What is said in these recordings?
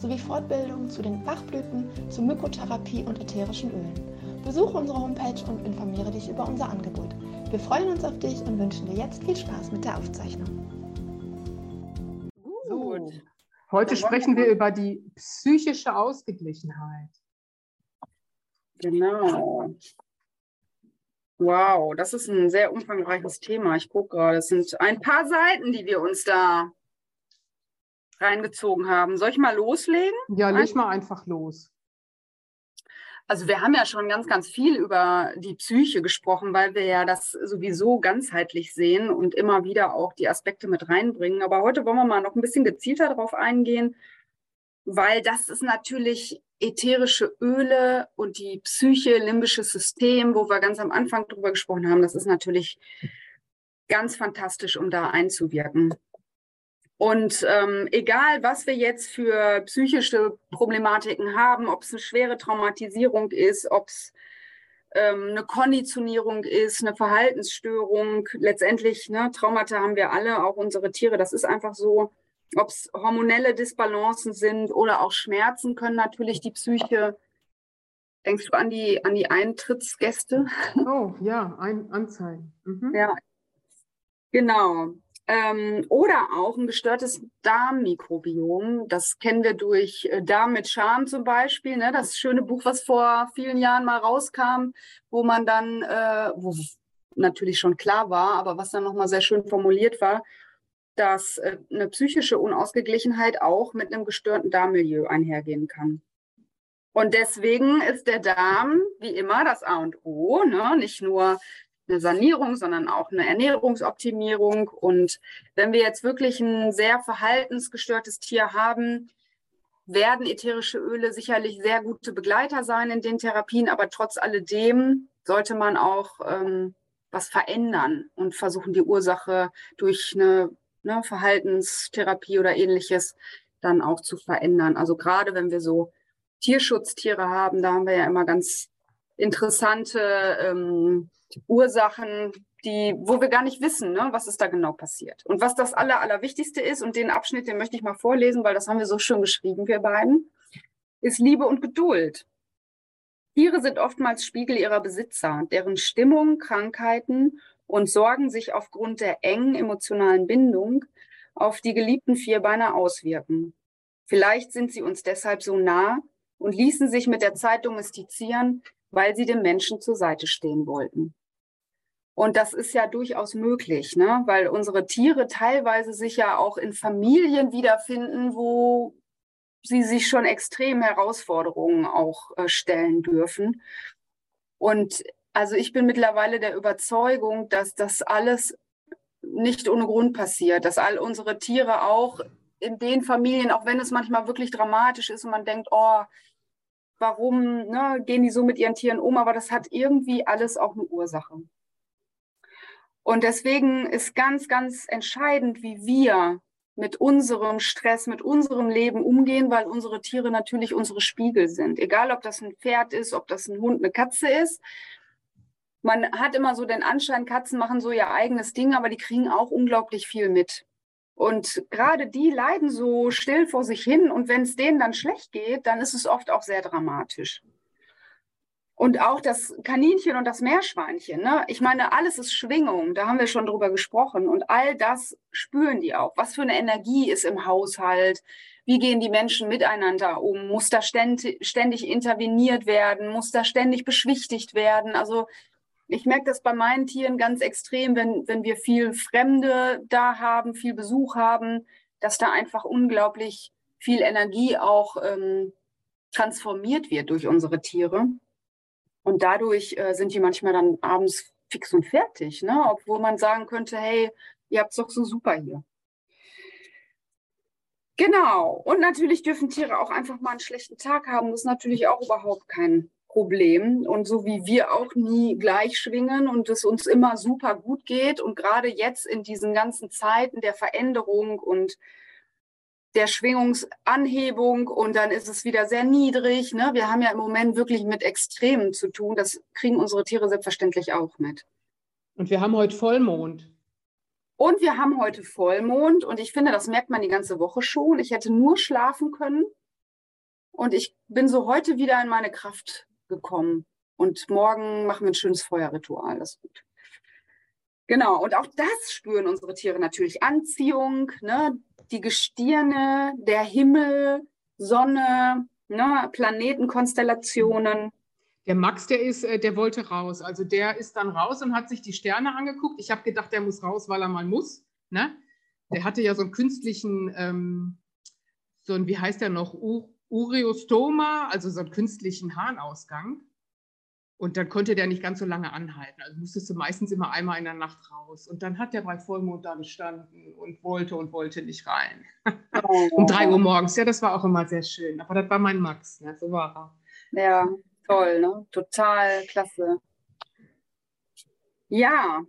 sowie Fortbildungen zu den Bachblüten, zur Mykotherapie und ätherischen Ölen. Besuche unsere Homepage und informiere dich über unser Angebot. Wir freuen uns auf dich und wünschen dir jetzt viel Spaß mit der Aufzeichnung. So, heute sprechen wir über die psychische Ausgeglichenheit. Genau. Wow, das ist ein sehr umfangreiches Thema. Ich gucke gerade, es sind ein paar Seiten, die wir uns da reingezogen haben. Soll ich mal loslegen? Ja, leg mal einfach los. Also wir haben ja schon ganz, ganz viel über die Psyche gesprochen, weil wir ja das sowieso ganzheitlich sehen und immer wieder auch die Aspekte mit reinbringen. Aber heute wollen wir mal noch ein bisschen gezielter darauf eingehen, weil das ist natürlich ätherische Öle und die Psyche, limbisches System, wo wir ganz am Anfang drüber gesprochen haben. Das ist natürlich ganz fantastisch, um da einzuwirken. Und ähm, egal, was wir jetzt für psychische Problematiken haben, ob es eine schwere Traumatisierung ist, ob es ähm, eine Konditionierung ist, eine Verhaltensstörung, letztendlich, ne, Traumata haben wir alle, auch unsere Tiere, das ist einfach so, ob es hormonelle Disbalancen sind oder auch Schmerzen können natürlich die Psyche. Denkst du an die, an die Eintrittsgäste? Oh, ja, ein Anzeigen. Mhm. Ja, genau. Ähm, oder auch ein gestörtes Darmmikrobiom. Das kennen wir durch äh, Darm mit Charme zum Beispiel. Ne? Das schöne Buch, was vor vielen Jahren mal rauskam, wo man dann, äh, wo natürlich schon klar war, aber was dann nochmal sehr schön formuliert war, dass äh, eine psychische Unausgeglichenheit auch mit einem gestörten Darmmilieu einhergehen kann. Und deswegen ist der Darm wie immer das A und O, ne? nicht nur eine Sanierung, sondern auch eine Ernährungsoptimierung. Und wenn wir jetzt wirklich ein sehr verhaltensgestörtes Tier haben, werden ätherische Öle sicherlich sehr gute Begleiter sein in den Therapien, aber trotz alledem sollte man auch ähm, was verändern und versuchen, die Ursache durch eine, eine Verhaltenstherapie oder ähnliches dann auch zu verändern. Also gerade wenn wir so Tierschutztiere haben, da haben wir ja immer ganz interessante ähm, Ursachen, die, wo wir gar nicht wissen, ne, was ist da genau passiert. Und was das Aller, Allerwichtigste ist, und den Abschnitt, den möchte ich mal vorlesen, weil das haben wir so schön geschrieben, wir beiden, ist Liebe und Geduld. Tiere sind oftmals Spiegel ihrer Besitzer, deren Stimmung, Krankheiten und Sorgen sich aufgrund der engen emotionalen Bindung auf die geliebten Vierbeiner auswirken. Vielleicht sind sie uns deshalb so nah und ließen sich mit der Zeit domestizieren, weil sie dem Menschen zur Seite stehen wollten. Und das ist ja durchaus möglich, ne? weil unsere Tiere teilweise sich ja auch in Familien wiederfinden, wo sie sich schon extrem Herausforderungen auch äh, stellen dürfen. Und also ich bin mittlerweile der Überzeugung, dass das alles nicht ohne Grund passiert, dass all unsere Tiere auch in den Familien, auch wenn es manchmal wirklich dramatisch ist und man denkt, oh, warum ne, gehen die so mit ihren Tieren um, aber das hat irgendwie alles auch eine Ursache. Und deswegen ist ganz, ganz entscheidend, wie wir mit unserem Stress, mit unserem Leben umgehen, weil unsere Tiere natürlich unsere Spiegel sind. Egal, ob das ein Pferd ist, ob das ein Hund, eine Katze ist. Man hat immer so den Anschein, Katzen machen so ihr eigenes Ding, aber die kriegen auch unglaublich viel mit. Und gerade die leiden so still vor sich hin. Und wenn es denen dann schlecht geht, dann ist es oft auch sehr dramatisch. Und auch das Kaninchen und das Meerschweinchen. Ne? Ich meine, alles ist Schwingung, da haben wir schon drüber gesprochen. Und all das spüren die auch. Was für eine Energie ist im Haushalt? Wie gehen die Menschen miteinander um? Muss da ständig, interveniert werden? Muss da ständig beschwichtigt werden? Also ich merke das bei meinen Tieren ganz extrem, wenn, wenn wir viel Fremde da haben, viel Besuch haben, dass da einfach unglaublich viel Energie auch ähm, transformiert wird durch unsere Tiere. Und dadurch äh, sind die manchmal dann abends fix und fertig, ne? obwohl man sagen könnte, hey, ihr habt es doch so super hier. Genau. Und natürlich dürfen Tiere auch einfach mal einen schlechten Tag haben. Das ist natürlich auch überhaupt kein Problem. Und so wie wir auch nie gleich schwingen und es uns immer super gut geht und gerade jetzt in diesen ganzen Zeiten der Veränderung und der Schwingungsanhebung und dann ist es wieder sehr niedrig. Ne? Wir haben ja im Moment wirklich mit Extremen zu tun. Das kriegen unsere Tiere selbstverständlich auch mit. Und wir haben heute Vollmond. Und wir haben heute Vollmond und ich finde, das merkt man die ganze Woche schon. Ich hätte nur schlafen können und ich bin so heute wieder in meine Kraft gekommen. Und morgen machen wir ein schönes Feuerritual. Das ist gut. Genau, und auch das spüren unsere Tiere natürlich. Anziehung, ne? die Gestirne, der Himmel, Sonne, ne? Planetenkonstellationen. Der Max, der ist, äh, der wollte raus. Also der ist dann raus und hat sich die Sterne angeguckt. Ich habe gedacht, der muss raus, weil er mal muss. Ne? Der hatte ja so einen künstlichen, ähm, so ein, wie heißt der noch, Ureostoma, also so einen künstlichen Harnausgang. Und dann konnte der nicht ganz so lange anhalten. Also musstest du meistens immer einmal in der Nacht raus. Und dann hat der bei Vollmond da gestanden und wollte und wollte nicht rein. Oh. um drei Uhr morgens. Ja, das war auch immer sehr schön. Aber das war mein Max. Ja, so war er. Ja, toll, ne? Total klasse. Ja,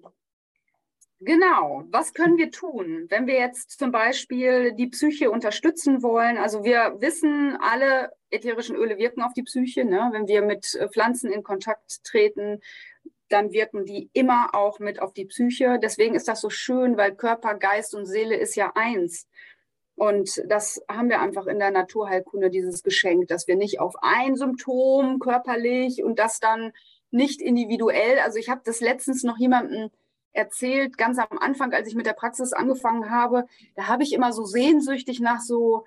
Genau. Was können wir tun, wenn wir jetzt zum Beispiel die Psyche unterstützen wollen? Also wir wissen, alle ätherischen Öle wirken auf die Psyche. Ne? Wenn wir mit äh, Pflanzen in Kontakt treten, dann wirken die immer auch mit auf die Psyche. Deswegen ist das so schön, weil Körper, Geist und Seele ist ja eins. Und das haben wir einfach in der Naturheilkunde, dieses Geschenk, dass wir nicht auf ein Symptom körperlich und das dann nicht individuell. Also ich habe das letztens noch jemandem erzählt, ganz am Anfang, als ich mit der Praxis angefangen habe, da habe ich immer so sehnsüchtig nach so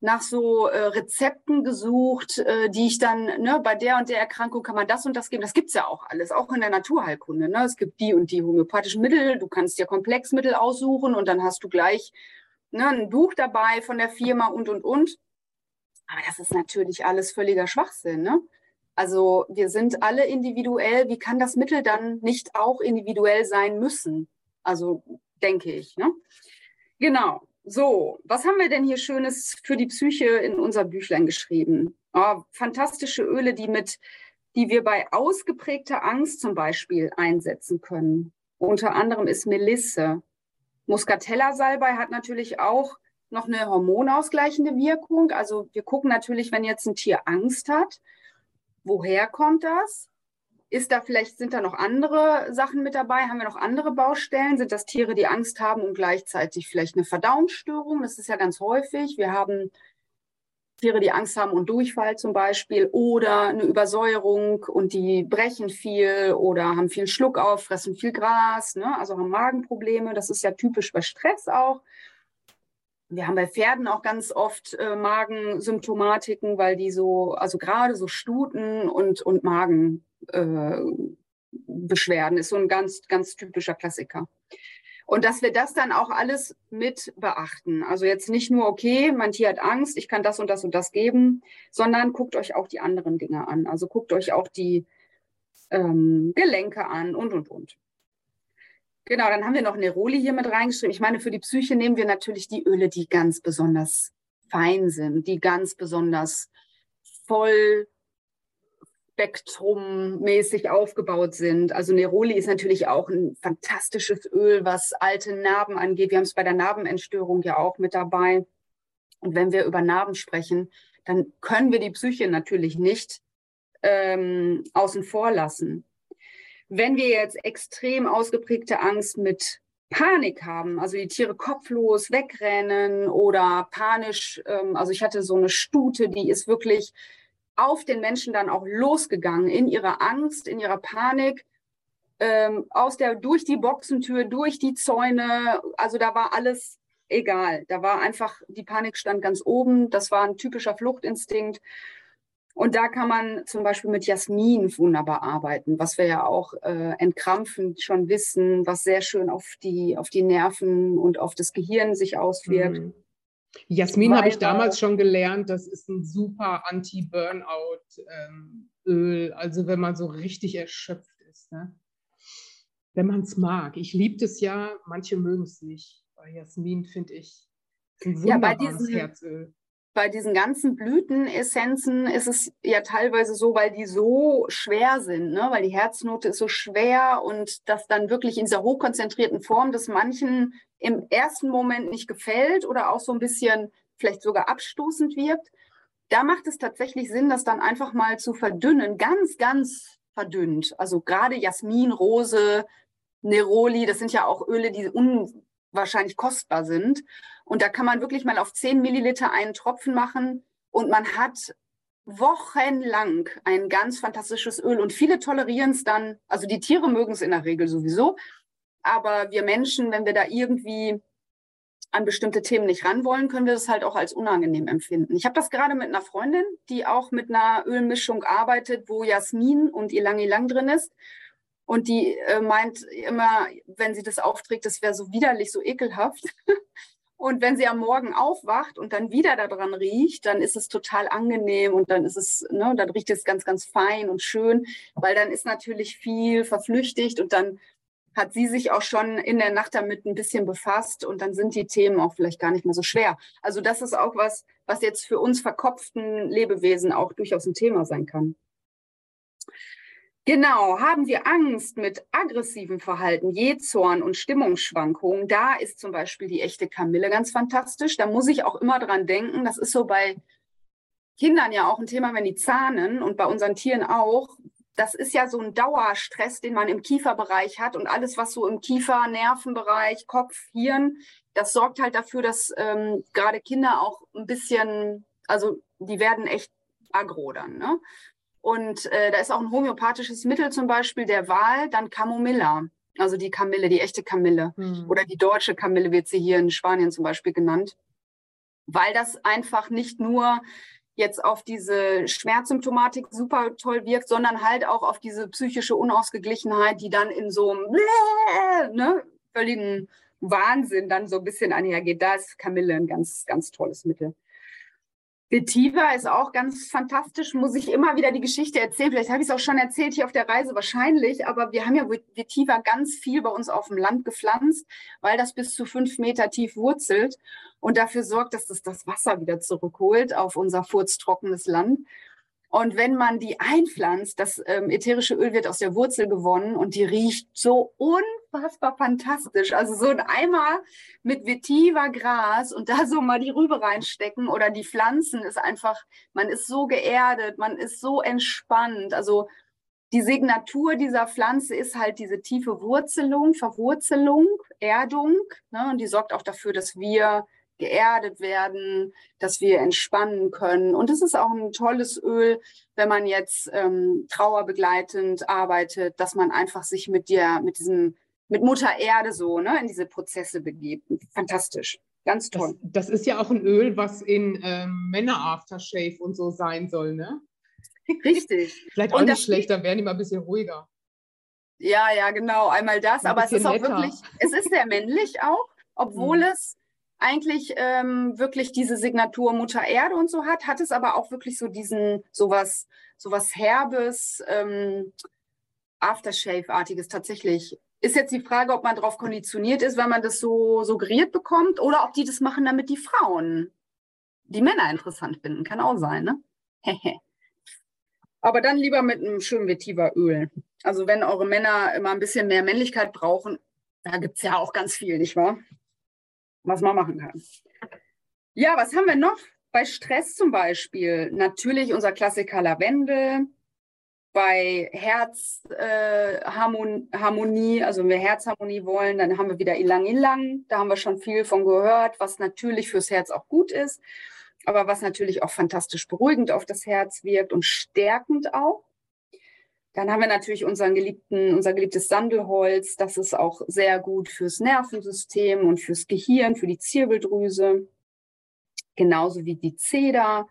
nach so äh, Rezepten gesucht, äh, die ich dann, ne, bei der und der Erkrankung kann man das und das geben. Das gibt's ja auch alles, auch in der Naturheilkunde. Ne? Es gibt die und die homöopathischen Mittel, du kannst dir Komplexmittel aussuchen und dann hast du gleich ne, ein Buch dabei von der Firma und, und, und. Aber das ist natürlich alles völliger Schwachsinn. Ne? Also wir sind alle individuell. Wie kann das Mittel dann nicht auch individuell sein müssen? Also denke ich. Ne? Genau. So, was haben wir denn hier Schönes für die Psyche in unser Büchlein geschrieben? Oh, fantastische Öle, die mit, die wir bei ausgeprägter Angst zum Beispiel einsetzen können. Unter anderem ist Melisse. Muscatella-Salbei hat natürlich auch noch eine hormonausgleichende Wirkung. Also wir gucken natürlich, wenn jetzt ein Tier Angst hat, Woher kommt das? Ist da vielleicht, sind da noch andere Sachen mit dabei? Haben wir noch andere Baustellen? Sind das Tiere, die Angst haben und gleichzeitig vielleicht eine Verdauungsstörung? Das ist ja ganz häufig. Wir haben Tiere, die Angst haben und Durchfall zum Beispiel oder eine Übersäuerung und die brechen viel oder haben viel Schluck auf, fressen viel Gras, ne? also haben Magenprobleme. Das ist ja typisch bei Stress auch. Wir haben bei Pferden auch ganz oft äh, Magensymptomatiken, weil die so, also gerade so Stuten und, und Magenbeschwerden äh, ist so ein ganz, ganz typischer Klassiker. Und dass wir das dann auch alles mit beachten. Also jetzt nicht nur, okay, mein Tier hat Angst, ich kann das und das und das geben, sondern guckt euch auch die anderen Dinge an. Also guckt euch auch die ähm, Gelenke an und, und, und. Genau, dann haben wir noch Neroli hier mit reingeschrieben. Ich meine, für die Psyche nehmen wir natürlich die Öle, die ganz besonders fein sind, die ganz besonders voll spektrummäßig aufgebaut sind. Also Neroli ist natürlich auch ein fantastisches Öl, was alte Narben angeht. Wir haben es bei der Narbenentstörung ja auch mit dabei. Und wenn wir über Narben sprechen, dann können wir die Psyche natürlich nicht ähm, außen vor lassen. Wenn wir jetzt extrem ausgeprägte Angst mit Panik haben, also die Tiere kopflos wegrennen oder panisch, ähm, also ich hatte so eine Stute, die ist wirklich auf den Menschen dann auch losgegangen in ihrer Angst, in ihrer Panik, ähm, aus der durch die Boxentür, durch die Zäune, also da war alles egal. Da war einfach die Panik stand ganz oben. Das war ein typischer Fluchtinstinkt. Und da kann man zum Beispiel mit Jasmin wunderbar arbeiten, was wir ja auch äh, entkrampfend schon wissen, was sehr schön auf die, auf die Nerven und auf das Gehirn sich auswirkt. Mhm. Jasmin habe ich damals schon gelernt, das ist ein super Anti-Burnout-Öl, ähm, also wenn man so richtig erschöpft ist. Ne? Wenn man es mag. Ich liebe es ja, manche mögen es nicht. Bei Jasmin finde ich, Ein ja, bei diesen, Herzöl bei diesen ganzen Blütenessenzen ist es ja teilweise so, weil die so schwer sind, ne? weil die Herznote ist so schwer und das dann wirklich in dieser hochkonzentrierten Form, dass manchen im ersten Moment nicht gefällt oder auch so ein bisschen vielleicht sogar abstoßend wirkt. Da macht es tatsächlich Sinn, das dann einfach mal zu verdünnen, ganz, ganz verdünnt. Also gerade Jasmin, Rose, Neroli, das sind ja auch Öle, die unwahrscheinlich kostbar sind. Und da kann man wirklich mal auf 10 Milliliter einen Tropfen machen und man hat wochenlang ein ganz fantastisches Öl. Und viele tolerieren es dann, also die Tiere mögen es in der Regel sowieso, aber wir Menschen, wenn wir da irgendwie an bestimmte Themen nicht ran wollen, können wir das halt auch als unangenehm empfinden. Ich habe das gerade mit einer Freundin, die auch mit einer Ölmischung arbeitet, wo Jasmin und Ilang Ilang drin ist. Und die äh, meint immer, wenn sie das aufträgt, das wäre so widerlich, so ekelhaft. Und wenn sie am Morgen aufwacht und dann wieder daran riecht, dann ist es total angenehm und dann ist es, ne, dann riecht es ganz, ganz fein und schön, weil dann ist natürlich viel verflüchtigt und dann hat sie sich auch schon in der Nacht damit ein bisschen befasst und dann sind die Themen auch vielleicht gar nicht mehr so schwer. Also das ist auch was, was jetzt für uns verkopften Lebewesen auch durchaus ein Thema sein kann. Genau, haben wir Angst mit aggressivem Verhalten, Jähzorn und Stimmungsschwankungen, da ist zum Beispiel die echte Kamille ganz fantastisch. Da muss ich auch immer dran denken, das ist so bei Kindern ja auch ein Thema, wenn die zahnen und bei unseren Tieren auch. Das ist ja so ein Dauerstress, den man im Kieferbereich hat und alles, was so im Kiefer, Nervenbereich, Kopf, Hirn, das sorgt halt dafür, dass ähm, gerade Kinder auch ein bisschen, also die werden echt aggro dann. Ne? Und äh, da ist auch ein homöopathisches Mittel zum Beispiel der Wahl, dann Camomilla. Also die Kamille, die echte Kamille. Mhm. Oder die deutsche Kamille wird sie hier in Spanien zum Beispiel genannt. Weil das einfach nicht nur jetzt auf diese Schmerzsymptomatik super toll wirkt, sondern halt auch auf diese psychische Unausgeglichenheit, die dann in so einem ne, völligen Wahnsinn dann so ein bisschen einhergeht. Da ist Kamille ein ganz, ganz tolles Mittel. Vetiver ist auch ganz fantastisch, muss ich immer wieder die Geschichte erzählen. Vielleicht habe ich es auch schon erzählt hier auf der Reise, wahrscheinlich, aber wir haben ja Vetiver ganz viel bei uns auf dem Land gepflanzt, weil das bis zu fünf Meter tief wurzelt und dafür sorgt, dass das das Wasser wieder zurückholt auf unser furztrockenes Land. Und wenn man die einpflanzt, das ähm, ätherische Öl wird aus der Wurzel gewonnen und die riecht so unfassbar fantastisch. Also so ein Eimer mit Vetiver Gras und da so mal die Rübe reinstecken oder die Pflanzen ist einfach, man ist so geerdet, man ist so entspannt. Also die Signatur dieser Pflanze ist halt diese tiefe Wurzelung, Verwurzelung, Erdung. Ne? Und die sorgt auch dafür, dass wir geerdet werden, dass wir entspannen können. Und es ist auch ein tolles Öl, wenn man jetzt ähm, trauerbegleitend arbeitet, dass man einfach sich mit dir, mit diesem, mit Mutter Erde so, ne, in diese Prozesse begibt. Fantastisch. Ganz toll. Das, das ist ja auch ein Öl, was in ähm, Männer-Aftershave und so sein soll, ne? Richtig. Vielleicht auch und nicht schlecht, dann werden die mal ein bisschen ruhiger. Ja, ja, genau. Einmal das. Aber es ist auch netter. wirklich, es ist sehr männlich auch, obwohl mhm. es eigentlich ähm, wirklich diese Signatur Mutter Erde und so hat, hat es aber auch wirklich so diesen, sowas, sowas Herbes, ähm, Aftershave-artiges tatsächlich. Ist jetzt die Frage, ob man darauf konditioniert ist, weil man das so suggeriert bekommt, oder ob die das machen, damit die Frauen die Männer interessant finden. Kann auch sein, ne? aber dann lieber mit einem schönen Vetiver-Öl. Also wenn eure Männer immer ein bisschen mehr Männlichkeit brauchen, da gibt es ja auch ganz viel, nicht wahr? Was man machen kann. Ja, was haben wir noch? Bei Stress zum Beispiel natürlich unser Klassiker Lavendel. Bei Herzharmonie, äh, also wenn wir Herzharmonie wollen, dann haben wir wieder Ilang Ilang. Da haben wir schon viel von gehört, was natürlich fürs Herz auch gut ist, aber was natürlich auch fantastisch beruhigend auf das Herz wirkt und stärkend auch. Dann haben wir natürlich unseren geliebten, unser geliebtes Sandelholz. Das ist auch sehr gut fürs Nervensystem und fürs Gehirn, für die Zirbeldrüse. Genauso wie die Zeder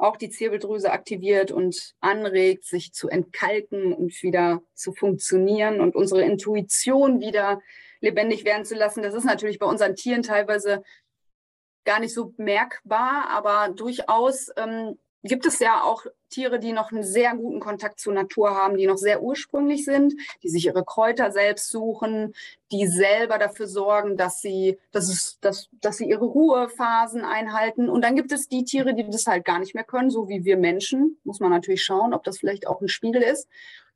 auch die Zirbeldrüse aktiviert und anregt, sich zu entkalken und wieder zu funktionieren und unsere Intuition wieder lebendig werden zu lassen. Das ist natürlich bei unseren Tieren teilweise gar nicht so merkbar, aber durchaus ähm, gibt es ja auch Tiere, die noch einen sehr guten Kontakt zur Natur haben, die noch sehr ursprünglich sind, die sich ihre Kräuter selbst suchen, die selber dafür sorgen, dass sie, dass es, dass, dass sie ihre Ruhephasen einhalten. Und dann gibt es die Tiere, die das halt gar nicht mehr können, so wie wir Menschen. Muss man natürlich schauen, ob das vielleicht auch ein Spiegel ist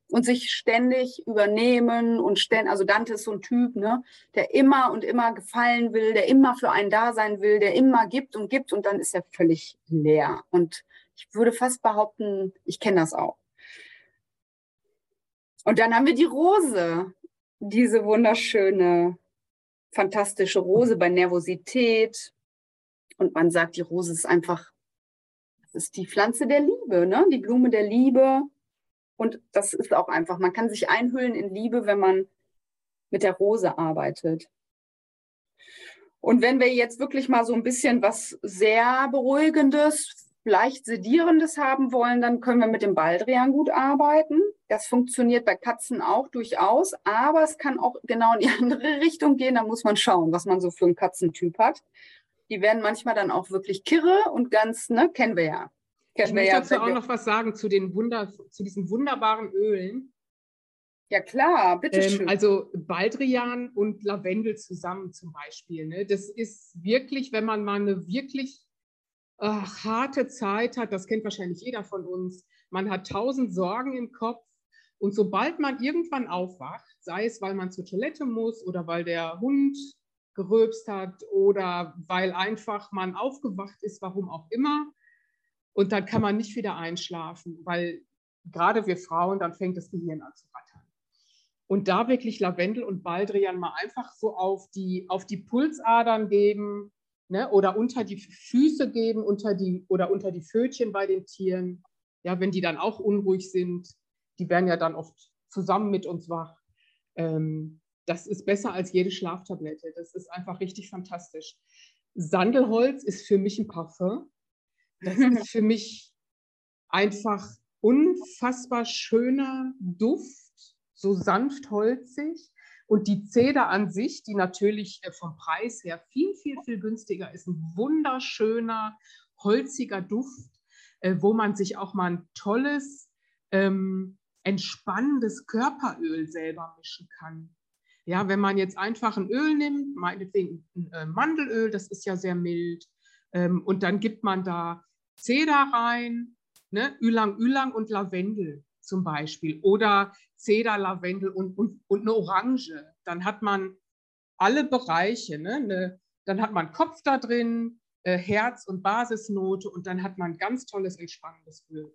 und sich ständig übernehmen und ständig, also Dante ist so ein Typ, ne, der immer und immer gefallen will, der immer für einen da sein will, der immer gibt und gibt und dann ist er völlig leer. Und ich würde fast behaupten, ich kenne das auch. Und dann haben wir die Rose, diese wunderschöne, fantastische Rose bei Nervosität. Und man sagt, die Rose ist einfach, das ist die Pflanze der Liebe, ne? die Blume der Liebe. Und das ist auch einfach, man kann sich einhüllen in Liebe, wenn man mit der Rose arbeitet. Und wenn wir jetzt wirklich mal so ein bisschen was sehr Beruhigendes, leicht Sedierendes haben wollen, dann können wir mit dem Baldrian gut arbeiten. Das funktioniert bei Katzen auch durchaus, aber es kann auch genau in die andere Richtung gehen. Da muss man schauen, was man so für einen Katzentyp hat. Die werden manchmal dann auch wirklich kirre und ganz, ne, kennen wir ja. Kennen ich muss ja, dazu auch noch was sagen zu, den Wunder, zu diesen wunderbaren Ölen. Ja klar, bitte ähm, schön. Also Baldrian und Lavendel zusammen zum Beispiel. Ne? Das ist wirklich, wenn man mal eine wirklich ach, harte Zeit hat, das kennt wahrscheinlich jeder von uns, man hat tausend Sorgen im Kopf und sobald man irgendwann aufwacht, sei es, weil man zur Toilette muss oder weil der Hund geröbst hat oder weil einfach man aufgewacht ist, warum auch immer, und dann kann man nicht wieder einschlafen, weil gerade wir Frauen, dann fängt das Gehirn an zu rattern. Und da wirklich Lavendel und Baldrian mal einfach so auf die, auf die Pulsadern geben, ne, oder unter die Füße geben, unter die, oder unter die Pfötchen bei den Tieren. Ja, wenn die dann auch unruhig sind, die werden ja dann oft zusammen mit uns wach. Ähm, das ist besser als jede Schlaftablette. Das ist einfach richtig fantastisch. Sandelholz ist für mich ein Parfum. Das ist für mich einfach unfassbar schöner Duft, so sanft holzig. Und die Zeder an sich, die natürlich äh, vom Preis her viel, viel, viel günstiger ist, ein wunderschöner, holziger Duft, äh, wo man sich auch mal ein tolles, ähm, entspannendes Körperöl selber mischen kann. Ja, wenn man jetzt einfach ein Öl nimmt, meinetwegen ein äh, Mandelöl, das ist ja sehr mild, ähm, und dann gibt man da Zeder rein, ne, Ülang Ülang und Lavendel zum Beispiel oder Zeder, Lavendel und, und, und eine Orange. Dann hat man alle Bereiche. Ne? Eine, dann hat man Kopf da drin, äh, Herz- und Basisnote und dann hat man ganz tolles, entspannendes Öl.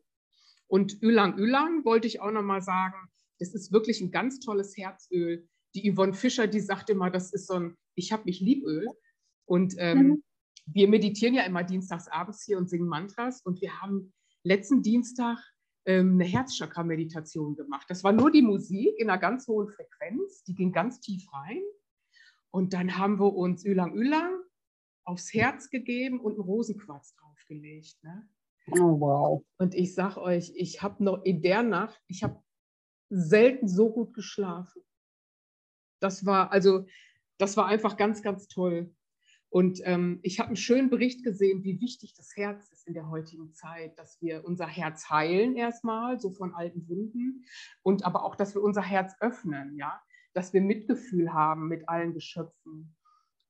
Und Ülang Ülang wollte ich auch nochmal sagen, das ist wirklich ein ganz tolles Herzöl. Die Yvonne Fischer, die sagt immer, das ist so ein Ich hab mich lieböl. Und ähm, mhm. wir meditieren ja immer dienstags abends hier und singen Mantras. Und wir haben letzten Dienstag eine Herzchakra-Meditation gemacht. Das war nur die Musik in einer ganz hohen Frequenz, die ging ganz tief rein. Und dann haben wir uns Ülang Ülang aufs Herz gegeben und einen Rosenquarz draufgelegt. Ne? Oh, wow. Und ich sag euch, ich habe noch in der Nacht, ich habe selten so gut geschlafen. Das war also, das war einfach ganz, ganz toll. Und ähm, ich habe einen schönen Bericht gesehen, wie wichtig das Herz ist in der heutigen Zeit, dass wir unser Herz heilen erstmal, so von alten Wunden, und aber auch, dass wir unser Herz öffnen, ja, dass wir Mitgefühl haben mit allen Geschöpfen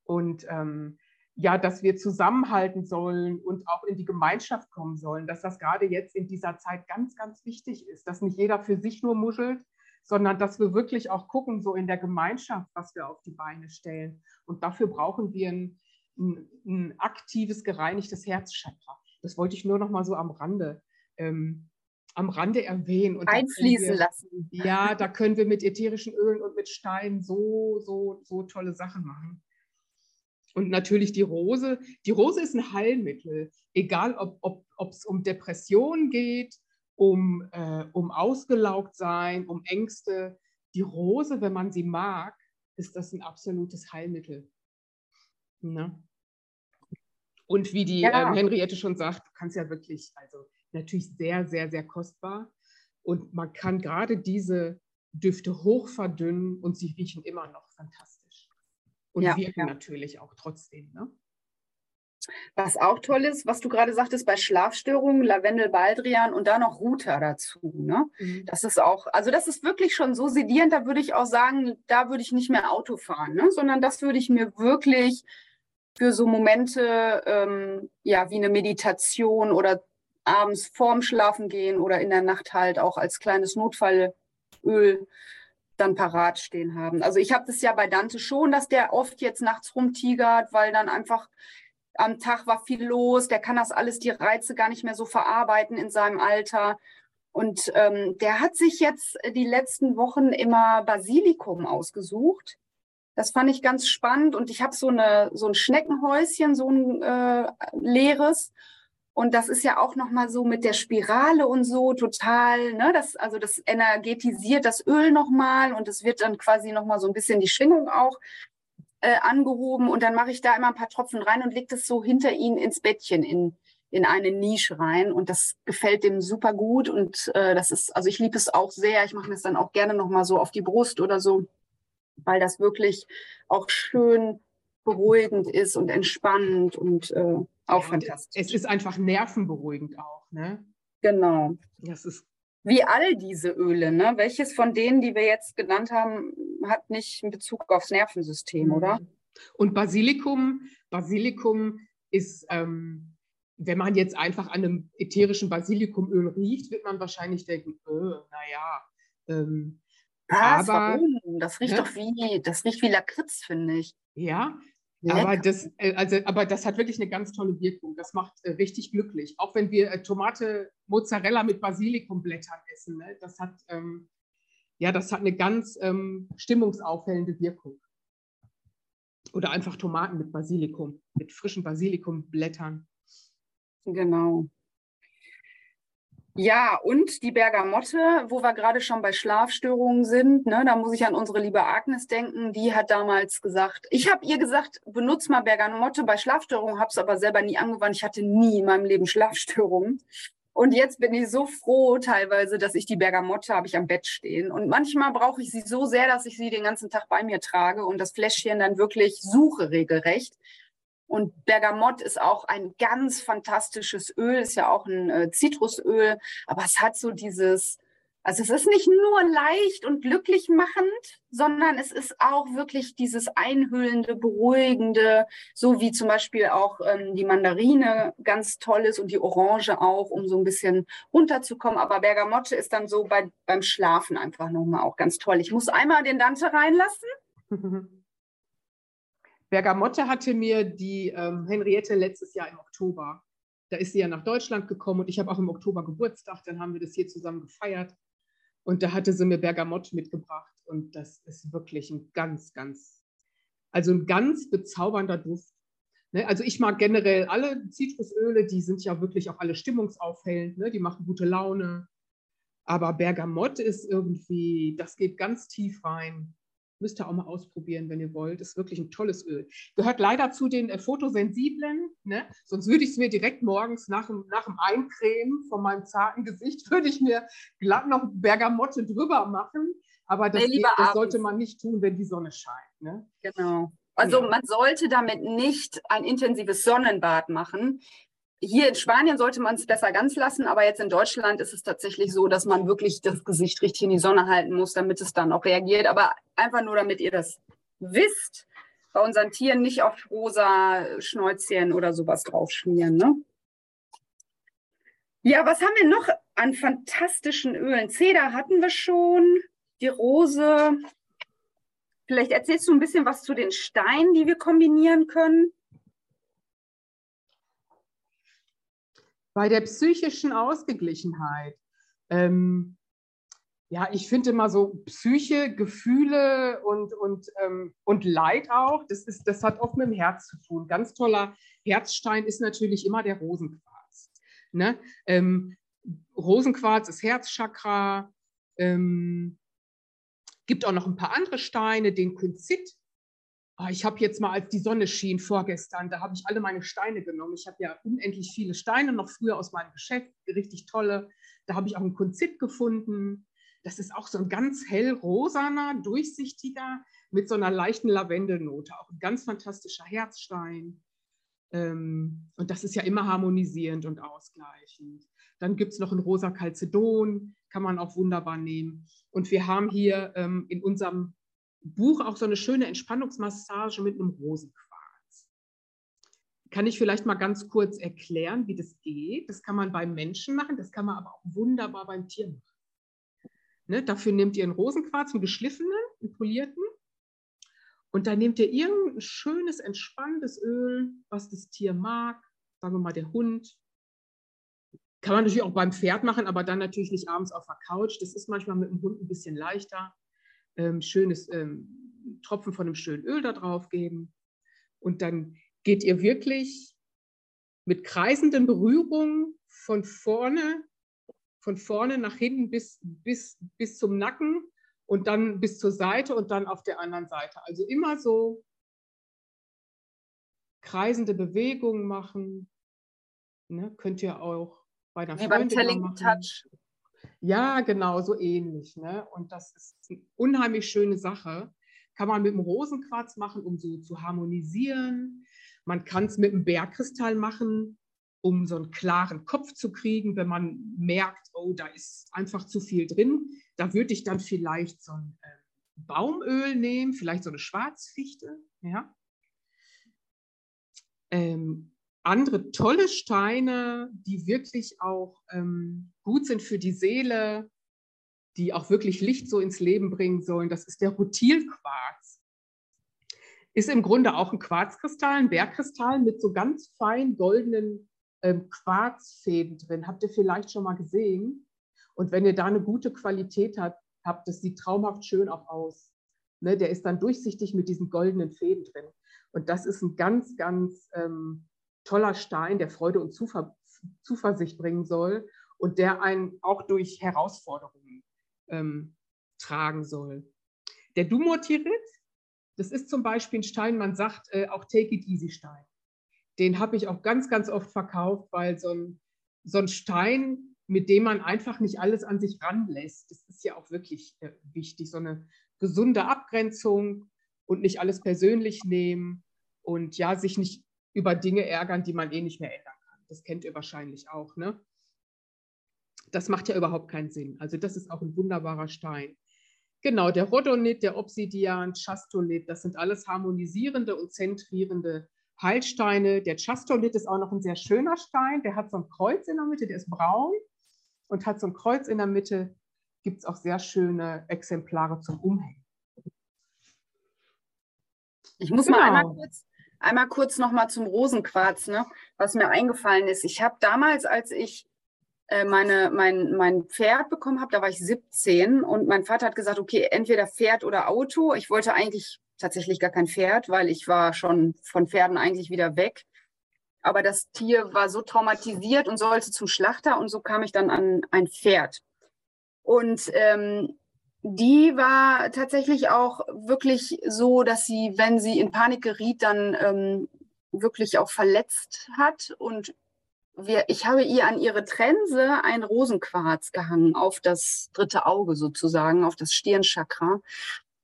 und ähm, ja, dass wir zusammenhalten sollen und auch in die Gemeinschaft kommen sollen, dass das gerade jetzt in dieser Zeit ganz, ganz wichtig ist, dass nicht jeder für sich nur muschelt, sondern dass wir wirklich auch gucken, so in der Gemeinschaft, was wir auf die Beine stellen. Und dafür brauchen wir ein, ein, ein aktives, gereinigtes Herzchakra. Das wollte ich nur noch mal so am Rande, ähm, am Rande erwähnen. Und Einfließen wir, lassen. Ja, da können wir mit ätherischen Ölen und mit Steinen so, so, so tolle Sachen machen. Und natürlich die Rose. Die Rose ist ein Heilmittel, egal ob es um Depressionen geht, um, äh, um ausgelaugt sein, um Ängste. Die Rose, wenn man sie mag, ist das ein absolutes Heilmittel. Ne? Und wie die ja. ähm, Henriette schon sagt, du kannst ja wirklich, also natürlich sehr, sehr, sehr kostbar. Und man kann gerade diese Düfte hoch verdünnen und sie riechen immer noch fantastisch. Und ja, wirken ja. natürlich auch trotzdem. Ne? Was auch toll ist, was du gerade sagtest, bei Schlafstörungen, Lavendel, Baldrian und dann noch Ruta dazu. Ne? Mhm. Das ist auch, also das ist wirklich schon so sedierend, da würde ich auch sagen, da würde ich nicht mehr Auto fahren, ne? sondern das würde ich mir wirklich für so Momente, ähm, ja, wie eine Meditation oder abends vorm Schlafen gehen oder in der Nacht halt auch als kleines Notfallöl dann parat stehen haben. Also ich habe das ja bei Dante schon, dass der oft jetzt nachts rumtigert, weil dann einfach am Tag war viel los, der kann das alles, die Reize gar nicht mehr so verarbeiten in seinem Alter. Und ähm, der hat sich jetzt die letzten Wochen immer Basilikum ausgesucht. Das fand ich ganz spannend und ich habe so, eine, so ein Schneckenhäuschen, so ein äh, leeres. Und das ist ja auch nochmal so mit der Spirale und so total, ne? Das, also das energetisiert das Öl nochmal und es wird dann quasi nochmal so ein bisschen die Schwingung auch äh, angehoben. Und dann mache ich da immer ein paar Tropfen rein und lege das so hinter ihn ins Bettchen in, in eine Nische rein. Und das gefällt dem super gut. Und äh, das ist, also ich liebe es auch sehr. Ich mache mir das dann auch gerne nochmal so auf die Brust oder so, weil das wirklich auch schön beruhigend ist und entspannend und äh, auch ja, fantastisch. Es ist einfach nervenberuhigend auch, ne? Genau. Das ist wie all diese Öle, ne? Welches von denen, die wir jetzt genannt haben, hat nicht einen Bezug aufs Nervensystem, mhm. oder? Und Basilikum, Basilikum ist, ähm, wenn man jetzt einfach an einem ätherischen Basilikumöl riecht, wird man wahrscheinlich denken, äh, naja. Ähm, Was, aber, warum? Das riecht ne? doch wie, das riecht wie Lakritz, finde ich. Ja, aber das, äh, also, aber das hat wirklich eine ganz tolle Wirkung. Das macht äh, richtig glücklich. Auch wenn wir äh, Tomate Mozzarella mit Basilikumblättern essen. Ne? Das, hat, ähm, ja, das hat eine ganz ähm, stimmungsaufhellende Wirkung. Oder einfach Tomaten mit Basilikum, mit frischen Basilikumblättern. Genau. Ja, und die Bergamotte, wo wir gerade schon bei Schlafstörungen sind, ne, da muss ich an unsere liebe Agnes denken. Die hat damals gesagt, ich habe ihr gesagt, benutz mal Bergamotte bei Schlafstörungen, habe es aber selber nie angewandt. Ich hatte nie in meinem Leben Schlafstörungen. Und jetzt bin ich so froh teilweise, dass ich die Bergamotte habe ich am Bett stehen. Und manchmal brauche ich sie so sehr, dass ich sie den ganzen Tag bei mir trage und das Fläschchen dann wirklich suche regelrecht. Und Bergamott ist auch ein ganz fantastisches Öl, ist ja auch ein äh, Zitrusöl, aber es hat so dieses, also es ist nicht nur leicht und glücklich machend, sondern es ist auch wirklich dieses einhüllende, beruhigende, so wie zum Beispiel auch ähm, die Mandarine ganz toll ist und die Orange auch, um so ein bisschen runterzukommen. Aber Bergamotte ist dann so bei, beim Schlafen einfach nochmal auch ganz toll. Ich muss einmal den Dante reinlassen. Bergamotte hatte mir die ähm, Henriette letztes Jahr im Oktober. Da ist sie ja nach Deutschland gekommen und ich habe auch im Oktober Geburtstag, dann haben wir das hier zusammen gefeiert. Und da hatte sie mir Bergamotte mitgebracht und das ist wirklich ein ganz, ganz, also ein ganz bezaubernder Duft. Ne? Also ich mag generell alle Zitrusöle, die sind ja wirklich auch alle stimmungsaufhellend, ne? die machen gute Laune. Aber Bergamotte ist irgendwie, das geht ganz tief rein. Müsst ihr auch mal ausprobieren, wenn ihr wollt. Ist wirklich ein tolles Öl. Gehört leider zu den äh, Fotosensiblen. Ne? Sonst würde ich es mir direkt morgens nach dem, nach dem Eincremen von meinem zarten Gesicht, würde ich mir glatt noch Bergamotte drüber machen. Aber das, geht, das sollte man nicht tun, wenn die Sonne scheint. Ne? Genau. Also ja. man sollte damit nicht ein intensives Sonnenbad machen. Hier in Spanien sollte man es besser ganz lassen, aber jetzt in Deutschland ist es tatsächlich so, dass man wirklich das Gesicht richtig in die Sonne halten muss, damit es dann auch reagiert. Aber einfach nur, damit ihr das wisst, bei unseren Tieren nicht auf rosa Schnäuzchen oder sowas draufschmieren. Ne? Ja, was haben wir noch an fantastischen Ölen? Zeder hatten wir schon, die Rose. Vielleicht erzählst du ein bisschen was zu den Steinen, die wir kombinieren können. Bei der psychischen Ausgeglichenheit. Ähm, ja, ich finde immer so Psyche, Gefühle und, und, ähm, und Leid auch, das, ist, das hat oft mit dem Herz zu tun. Ganz toller Herzstein ist natürlich immer der Rosenquarz. Ne? Ähm, Rosenquarz ist Herzchakra. Ähm, gibt auch noch ein paar andere Steine, den Quinzit oh, ich habe jetzt mal, als die Sonne schien vorgestern, da habe ich alle meine Steine genommen. Ich habe ja unendlich viele Steine noch früher aus meinem Geschäft, richtig tolle. Da habe ich auch einen Kunzit gefunden. Das ist auch so ein ganz hellrosaner, durchsichtiger, mit so einer leichten Lavendelnote. Auch ein ganz fantastischer Herzstein. Ähm, und das ist ja immer harmonisierend und ausgleichend. Dann gibt es noch ein rosa Calcedon, kann man auch wunderbar nehmen. Und wir haben hier ähm, in unserem Buch auch so eine schöne Entspannungsmassage mit einem Rosenquarz. Kann ich vielleicht mal ganz kurz erklären, wie das geht? Das kann man beim Menschen machen, das kann man aber auch wunderbar beim Tier machen. Ne, dafür nehmt ihr einen Rosenquarz, einen geschliffenen, einen polierten. Und dann nehmt ihr irgendein schönes, entspannendes Öl, was das Tier mag. Sagen wir mal der Hund, kann man natürlich auch beim Pferd machen, aber dann natürlich nicht abends auf der Couch. Das ist manchmal mit dem Hund ein bisschen leichter. Ähm, schönes ähm, Tropfen von einem schönen Öl da drauf geben. Und dann geht ihr wirklich mit kreisenden Berührungen von vorne, von vorne nach hinten bis, bis, bis zum Nacken und dann bis zur Seite und dann auf der anderen Seite. Also immer so kreisende Bewegungen machen. Ne, könnt ihr auch bei einer Wie Freundin beim Telling Touch. Ja, genau, so ähnlich. Ne? Und das ist eine unheimlich schöne Sache. Kann man mit dem Rosenquarz machen, um so zu harmonisieren. Man kann es mit dem Bergkristall machen, um so einen klaren Kopf zu kriegen, wenn man merkt, oh, da ist einfach zu viel drin. Da würde ich dann vielleicht so ein äh, Baumöl nehmen, vielleicht so eine Schwarzfichte. Ja. Ähm, andere tolle Steine, die wirklich auch ähm, gut sind für die Seele, die auch wirklich Licht so ins Leben bringen sollen. Das ist der Rutilquarz. Ist im Grunde auch ein Quarzkristall, ein Bergkristall mit so ganz fein goldenen ähm, Quarzfäden drin. Habt ihr vielleicht schon mal gesehen? Und wenn ihr da eine gute Qualität habt, habt das sieht traumhaft schön auch aus. Ne, der ist dann durchsichtig mit diesen goldenen Fäden drin. Und das ist ein ganz, ganz ähm, toller Stein, der Freude und Zuver Zuversicht bringen soll und der einen auch durch Herausforderungen ähm, tragen soll. Der Dumortirit, das ist zum Beispiel ein Stein, man sagt äh, auch Take It Easy Stein. Den habe ich auch ganz, ganz oft verkauft, weil so ein, so ein Stein, mit dem man einfach nicht alles an sich ranlässt, das ist ja auch wirklich äh, wichtig, so eine gesunde Abgrenzung und nicht alles persönlich nehmen und ja, sich nicht über Dinge ärgern, die man eh nicht mehr ändern kann. Das kennt ihr wahrscheinlich auch. Ne? Das macht ja überhaupt keinen Sinn. Also das ist auch ein wunderbarer Stein. Genau, der Rhodonit, der Obsidian, Chastolit, das sind alles harmonisierende und zentrierende Heilsteine. Der Chastolit ist auch noch ein sehr schöner Stein. Der hat so ein Kreuz in der Mitte, der ist braun und hat so ein Kreuz in der Mitte. Gibt es auch sehr schöne Exemplare zum Umhängen. Ich muss genau. mal einmal kurz einmal kurz noch mal zum Rosenquarz, ne, was mir eingefallen ist. Ich habe damals, als ich äh, meine, mein, mein Pferd bekommen habe, da war ich 17 und mein Vater hat gesagt, okay, entweder Pferd oder Auto. Ich wollte eigentlich tatsächlich gar kein Pferd, weil ich war schon von Pferden eigentlich wieder weg. Aber das Tier war so traumatisiert und sollte zum Schlachter und so kam ich dann an ein Pferd. Und ähm, die war tatsächlich auch wirklich so, dass sie, wenn sie in Panik geriet, dann ähm, wirklich auch verletzt hat. Und wir, ich habe ihr an ihre Trense ein Rosenquarz gehangen, auf das dritte Auge sozusagen, auf das Stirnchakra.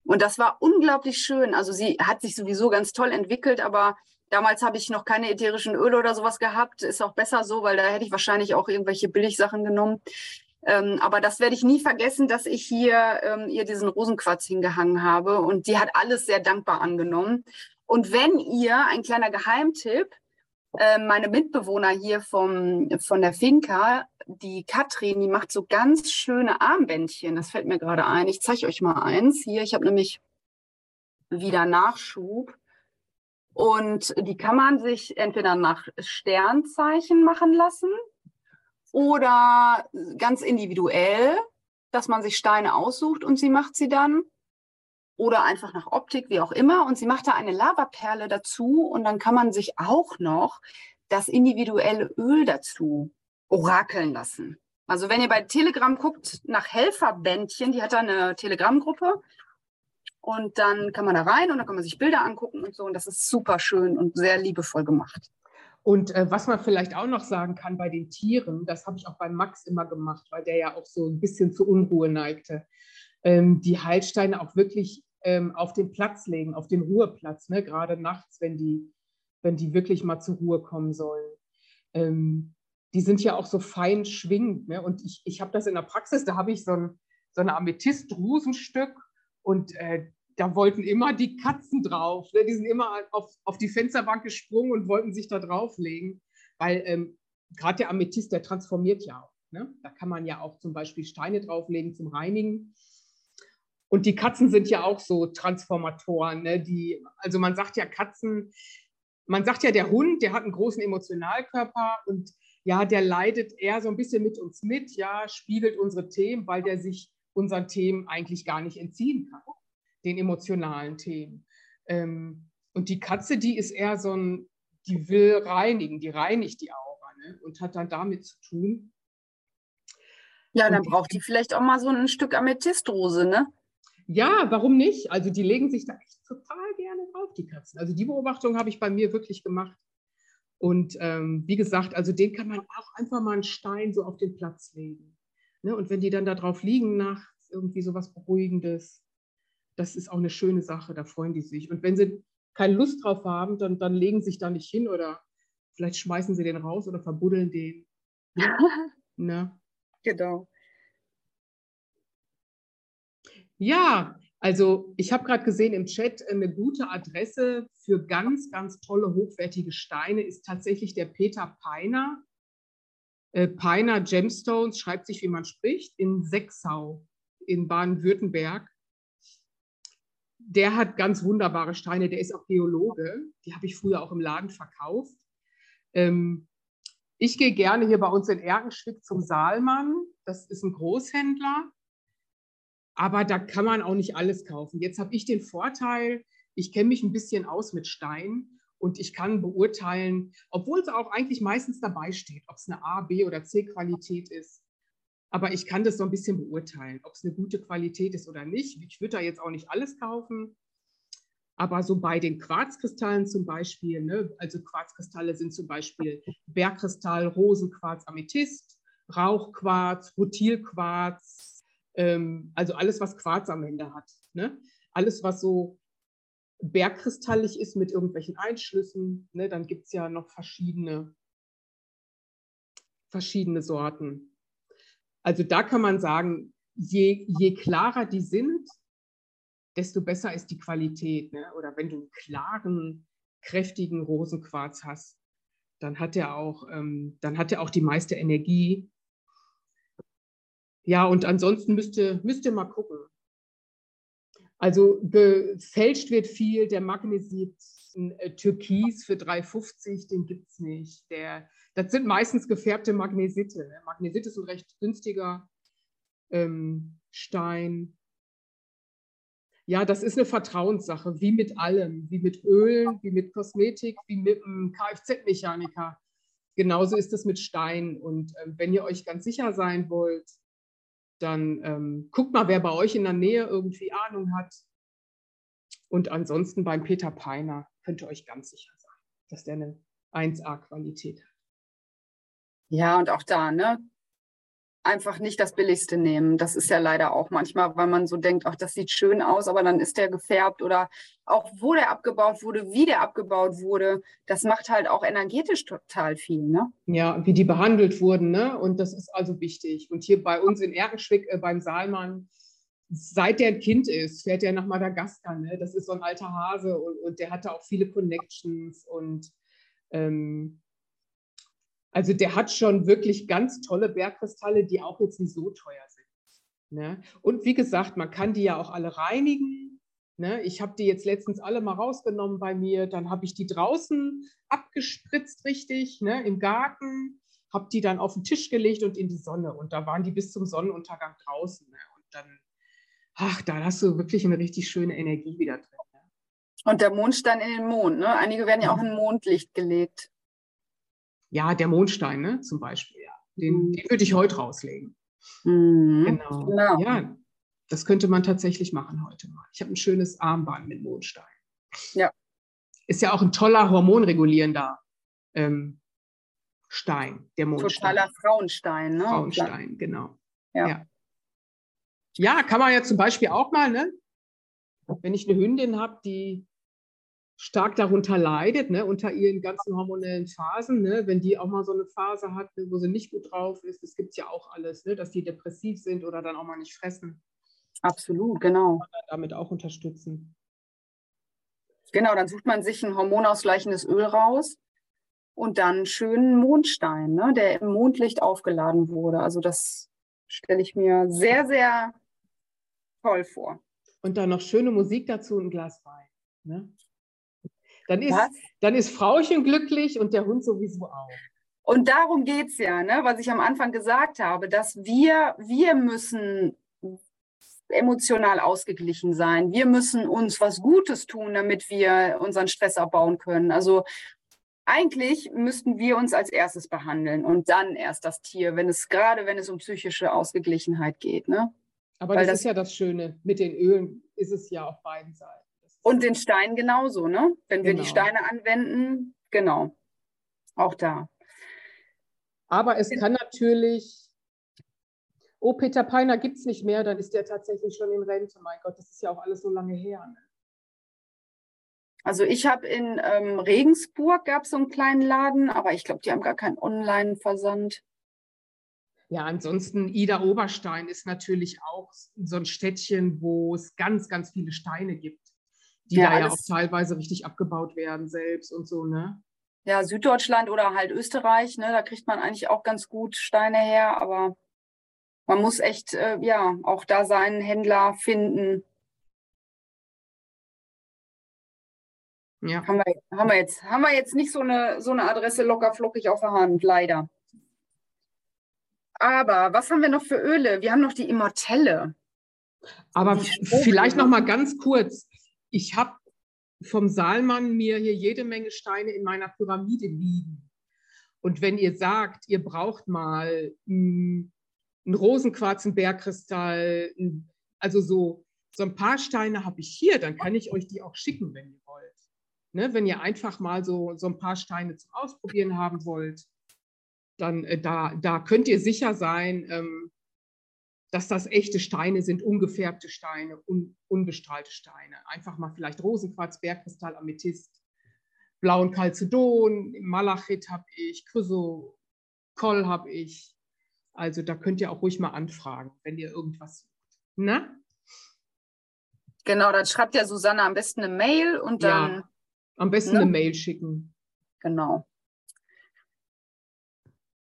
Und das war unglaublich schön. Also sie hat sich sowieso ganz toll entwickelt, aber damals habe ich noch keine ätherischen Öle oder sowas gehabt. Ist auch besser so, weil da hätte ich wahrscheinlich auch irgendwelche Billigsachen genommen. Ähm, aber das werde ich nie vergessen, dass ich hier ähm, ihr diesen Rosenquarz hingehangen habe und die hat alles sehr dankbar angenommen. Und wenn ihr, ein kleiner Geheimtipp, äh, meine Mitbewohner hier vom, von der Finca, die Katrin, die macht so ganz schöne Armbändchen. Das fällt mir gerade ein. Ich zeige euch mal eins. Hier, ich habe nämlich wieder Nachschub. Und die kann man sich entweder nach Sternzeichen machen lassen oder ganz individuell, dass man sich Steine aussucht und sie macht sie dann. Oder einfach nach Optik, wie auch immer. Und sie macht da eine Lavaperle dazu und dann kann man sich auch noch das individuelle Öl dazu orakeln lassen. Also wenn ihr bei Telegram guckt nach Helferbändchen, die hat da eine Telegram-Gruppe und dann kann man da rein und dann kann man sich Bilder angucken und so und das ist super schön und sehr liebevoll gemacht. Und äh, was man vielleicht auch noch sagen kann bei den Tieren, das habe ich auch bei Max immer gemacht, weil der ja auch so ein bisschen zur Unruhe neigte, ähm, die Heilsteine auch wirklich ähm, auf den Platz legen, auf den Ruheplatz, ne? gerade nachts, wenn die wenn die wirklich mal zur Ruhe kommen sollen. Ähm, die sind ja auch so fein schwingend. Ne? Und ich, ich habe das in der Praxis, da habe ich so ein, so ein Amethyst-Drusenstück und äh, da wollten immer die Katzen drauf. Ne? Die sind immer auf, auf die Fensterbank gesprungen und wollten sich da drauflegen, weil ähm, gerade der Amethyst, der transformiert ja auch. Ne? Da kann man ja auch zum Beispiel Steine drauflegen zum Reinigen. Und die Katzen sind ja auch so Transformatoren. Ne? Die, also man sagt ja Katzen, man sagt ja, der Hund, der hat einen großen Emotionalkörper und ja, der leidet eher so ein bisschen mit uns mit, ja, spiegelt unsere Themen, weil der sich unseren Themen eigentlich gar nicht entziehen kann, den emotionalen Themen. Ähm, und die Katze, die ist eher so ein, die will reinigen, die reinigt die Aura ne? und hat dann damit zu tun. Ja, dann braucht die vielleicht auch mal so ein Stück Amethystrose, ne? Ja, warum nicht? Also die legen sich da echt total gerne drauf, die Katzen. Also die Beobachtung habe ich bei mir wirklich gemacht. Und ähm, wie gesagt, also den kann man auch einfach mal einen Stein so auf den Platz legen. Ne? Und wenn die dann da drauf liegen nachts, irgendwie so was Beruhigendes, das ist auch eine schöne Sache, da freuen die sich. Und wenn sie keine Lust drauf haben, dann, dann legen sie sich da nicht hin oder vielleicht schmeißen sie den raus oder verbuddeln den. ne? Genau. Ja, also ich habe gerade gesehen im Chat, eine gute Adresse für ganz, ganz tolle, hochwertige Steine ist tatsächlich der Peter Peiner. Äh, Peiner Gemstones schreibt sich, wie man spricht, in Sechsau in Baden-Württemberg. Der hat ganz wunderbare Steine, der ist auch Geologe. Die habe ich früher auch im Laden verkauft. Ähm, ich gehe gerne hier bei uns in Erkenschwick zum Saalmann. Das ist ein Großhändler aber da kann man auch nicht alles kaufen. Jetzt habe ich den Vorteil, ich kenne mich ein bisschen aus mit Stein und ich kann beurteilen, obwohl es auch eigentlich meistens dabei steht, ob es eine A, B oder C Qualität ist. Aber ich kann das so ein bisschen beurteilen, ob es eine gute Qualität ist oder nicht. Ich würde da jetzt auch nicht alles kaufen. Aber so bei den Quarzkristallen zum Beispiel, ne, also Quarzkristalle sind zum Beispiel Bergkristall, Rosenquarz, Amethyst, Rauchquarz, Rutilquarz, ähm, also alles, was Quarz am Ende hat. Ne? Alles, was so bergkristallig ist mit irgendwelchen Einschlüssen. Ne? Dann gibt es ja noch verschiedene, verschiedene Sorten. Also da kann man sagen, je, je klarer die sind, desto besser ist die Qualität. Ne? Oder wenn du einen klaren, kräftigen Rosenquarz hast, dann hat er auch, ähm, dann hat er auch die meiste Energie ja, und ansonsten müsste, müsst ihr mal gucken. Also gefälscht wird viel, der Magnesit äh, Türkis für 3,50, den gibt es nicht. Der, das sind meistens gefärbte Magnesite. Ne? Magnesit ist ein recht günstiger ähm, Stein. Ja, das ist eine Vertrauenssache, wie mit allem, wie mit Öl, wie mit Kosmetik, wie mit einem Kfz-Mechaniker. Genauso ist es mit Stein. Und äh, wenn ihr euch ganz sicher sein wollt, dann ähm, guckt mal, wer bei euch in der Nähe irgendwie Ahnung hat. Und ansonsten beim Peter Peiner könnt ihr euch ganz sicher sein, dass der eine 1A-Qualität hat. Ja, und auch da, ne? Einfach nicht das Billigste nehmen. Das ist ja leider auch manchmal, weil man so denkt, ach, das sieht schön aus, aber dann ist der gefärbt oder auch wo der abgebaut wurde, wie der abgebaut wurde. Das macht halt auch energetisch total viel. Ne? Ja, wie die behandelt wurden. Ne? Und das ist also wichtig. Und hier bei uns in Erkenschwick äh, beim Saalmann, seit der ein Kind ist, fährt er nach Madagaskar. Ne? Das ist so ein alter Hase und, und der hatte auch viele Connections und ähm, also der hat schon wirklich ganz tolle Bergkristalle, die auch jetzt nicht so teuer sind. Ne? Und wie gesagt, man kann die ja auch alle reinigen. Ne? Ich habe die jetzt letztens alle mal rausgenommen bei mir. Dann habe ich die draußen abgespritzt richtig ne? im Garten, habe die dann auf den Tisch gelegt und in die Sonne. Und da waren die bis zum Sonnenuntergang draußen. Ne? Und dann, ach, da hast du wirklich eine richtig schöne Energie wieder drin. Ne? Und der Mondstein in den Mond. Ne? Einige werden ja auch in Mondlicht gelegt. Ja, der Mondstein ne, zum Beispiel. Ja. Den, mhm. den würde ich heute rauslegen. Mhm. Genau. genau. Ja, das könnte man tatsächlich machen heute mal. Ich habe ein schönes Armband mit Mondstein. Ja. Ist ja auch ein toller hormonregulierender ähm, Stein, der Mondstein. Totaler Frauenstein, ne? Frauenstein, genau. Ja. ja. ja. kann man ja zum Beispiel auch mal, ne? Wenn ich eine Hündin habe, die stark darunter leidet, ne, unter ihren ganzen hormonellen Phasen, ne, wenn die auch mal so eine Phase hat, ne, wo sie nicht gut drauf ist, das gibt es ja auch alles, ne, dass die depressiv sind oder dann auch mal nicht fressen. Absolut, genau. Damit auch unterstützen. Genau, dann sucht man sich ein hormonausgleichendes Öl raus und dann einen schönen Mondstein, ne, der im Mondlicht aufgeladen wurde. Also das stelle ich mir sehr, sehr toll vor. Und dann noch schöne Musik dazu und ein Glas Wein. Ne? Dann, ist, dann ist Frauchen glücklich und der Hund sowieso auch. Und darum geht es ja, ne, was ich am Anfang gesagt habe, dass wir, wir müssen emotional ausgeglichen sein. Wir müssen uns was Gutes tun, damit wir unseren Stress abbauen können. Also eigentlich müssten wir uns als erstes behandeln und dann erst das Tier, wenn es gerade wenn es um psychische Ausgeglichenheit geht. Ne? Aber das, das, ist ja das Schöne. Mit den Ölen ist es ja auf beiden Seiten. Und den Stein genauso, ne? Wenn wir die genau. Steine anwenden, genau. Auch da. Aber es kann natürlich, oh, Peter Peiner gibt es nicht mehr, dann ist der tatsächlich schon in Rente. Mein Gott, das ist ja auch alles so lange her. Ne? Also ich habe in ähm, Regensburg gab es so einen kleinen Laden, aber ich glaube, die haben gar keinen Online-Versand. Ja, ansonsten Ida Oberstein ist natürlich auch so ein Städtchen, wo es ganz, ganz viele Steine gibt die ja, da ja auch teilweise richtig abgebaut werden selbst und so, ne? Ja, Süddeutschland oder halt Österreich, ne, da kriegt man eigentlich auch ganz gut Steine her, aber man muss echt, äh, ja, auch da seinen Händler finden. Ja. Haben wir, haben wir, jetzt, haben wir jetzt nicht so eine, so eine Adresse locker flockig auf der Hand, leider. Aber was haben wir noch für Öle? Wir haben noch die Immortelle. Aber vielleicht noch mal ganz kurz ich habe vom Saalmann mir hier jede Menge Steine in meiner Pyramide liegen. Und wenn ihr sagt, ihr braucht mal einen Rosenquarz, einen Bergkristall, also so, so ein paar Steine habe ich hier, dann kann ich euch die auch schicken, wenn ihr wollt. Ne, wenn ihr einfach mal so, so ein paar Steine zum Ausprobieren haben wollt, dann äh, da, da könnt ihr sicher sein, ähm, dass das echte Steine sind, ungefärbte Steine, un, unbestrahlte Steine. Einfach mal vielleicht Rosenquarz, Bergkristall, Amethyst, blauen Chalcedon, Malachit habe ich, Chrysokoll habe ich. Also da könnt ihr auch ruhig mal anfragen, wenn ihr irgendwas sucht. Na? Genau, dann schreibt ja Susanne am besten eine Mail und dann. Ja, am besten ne? eine Mail schicken. Genau.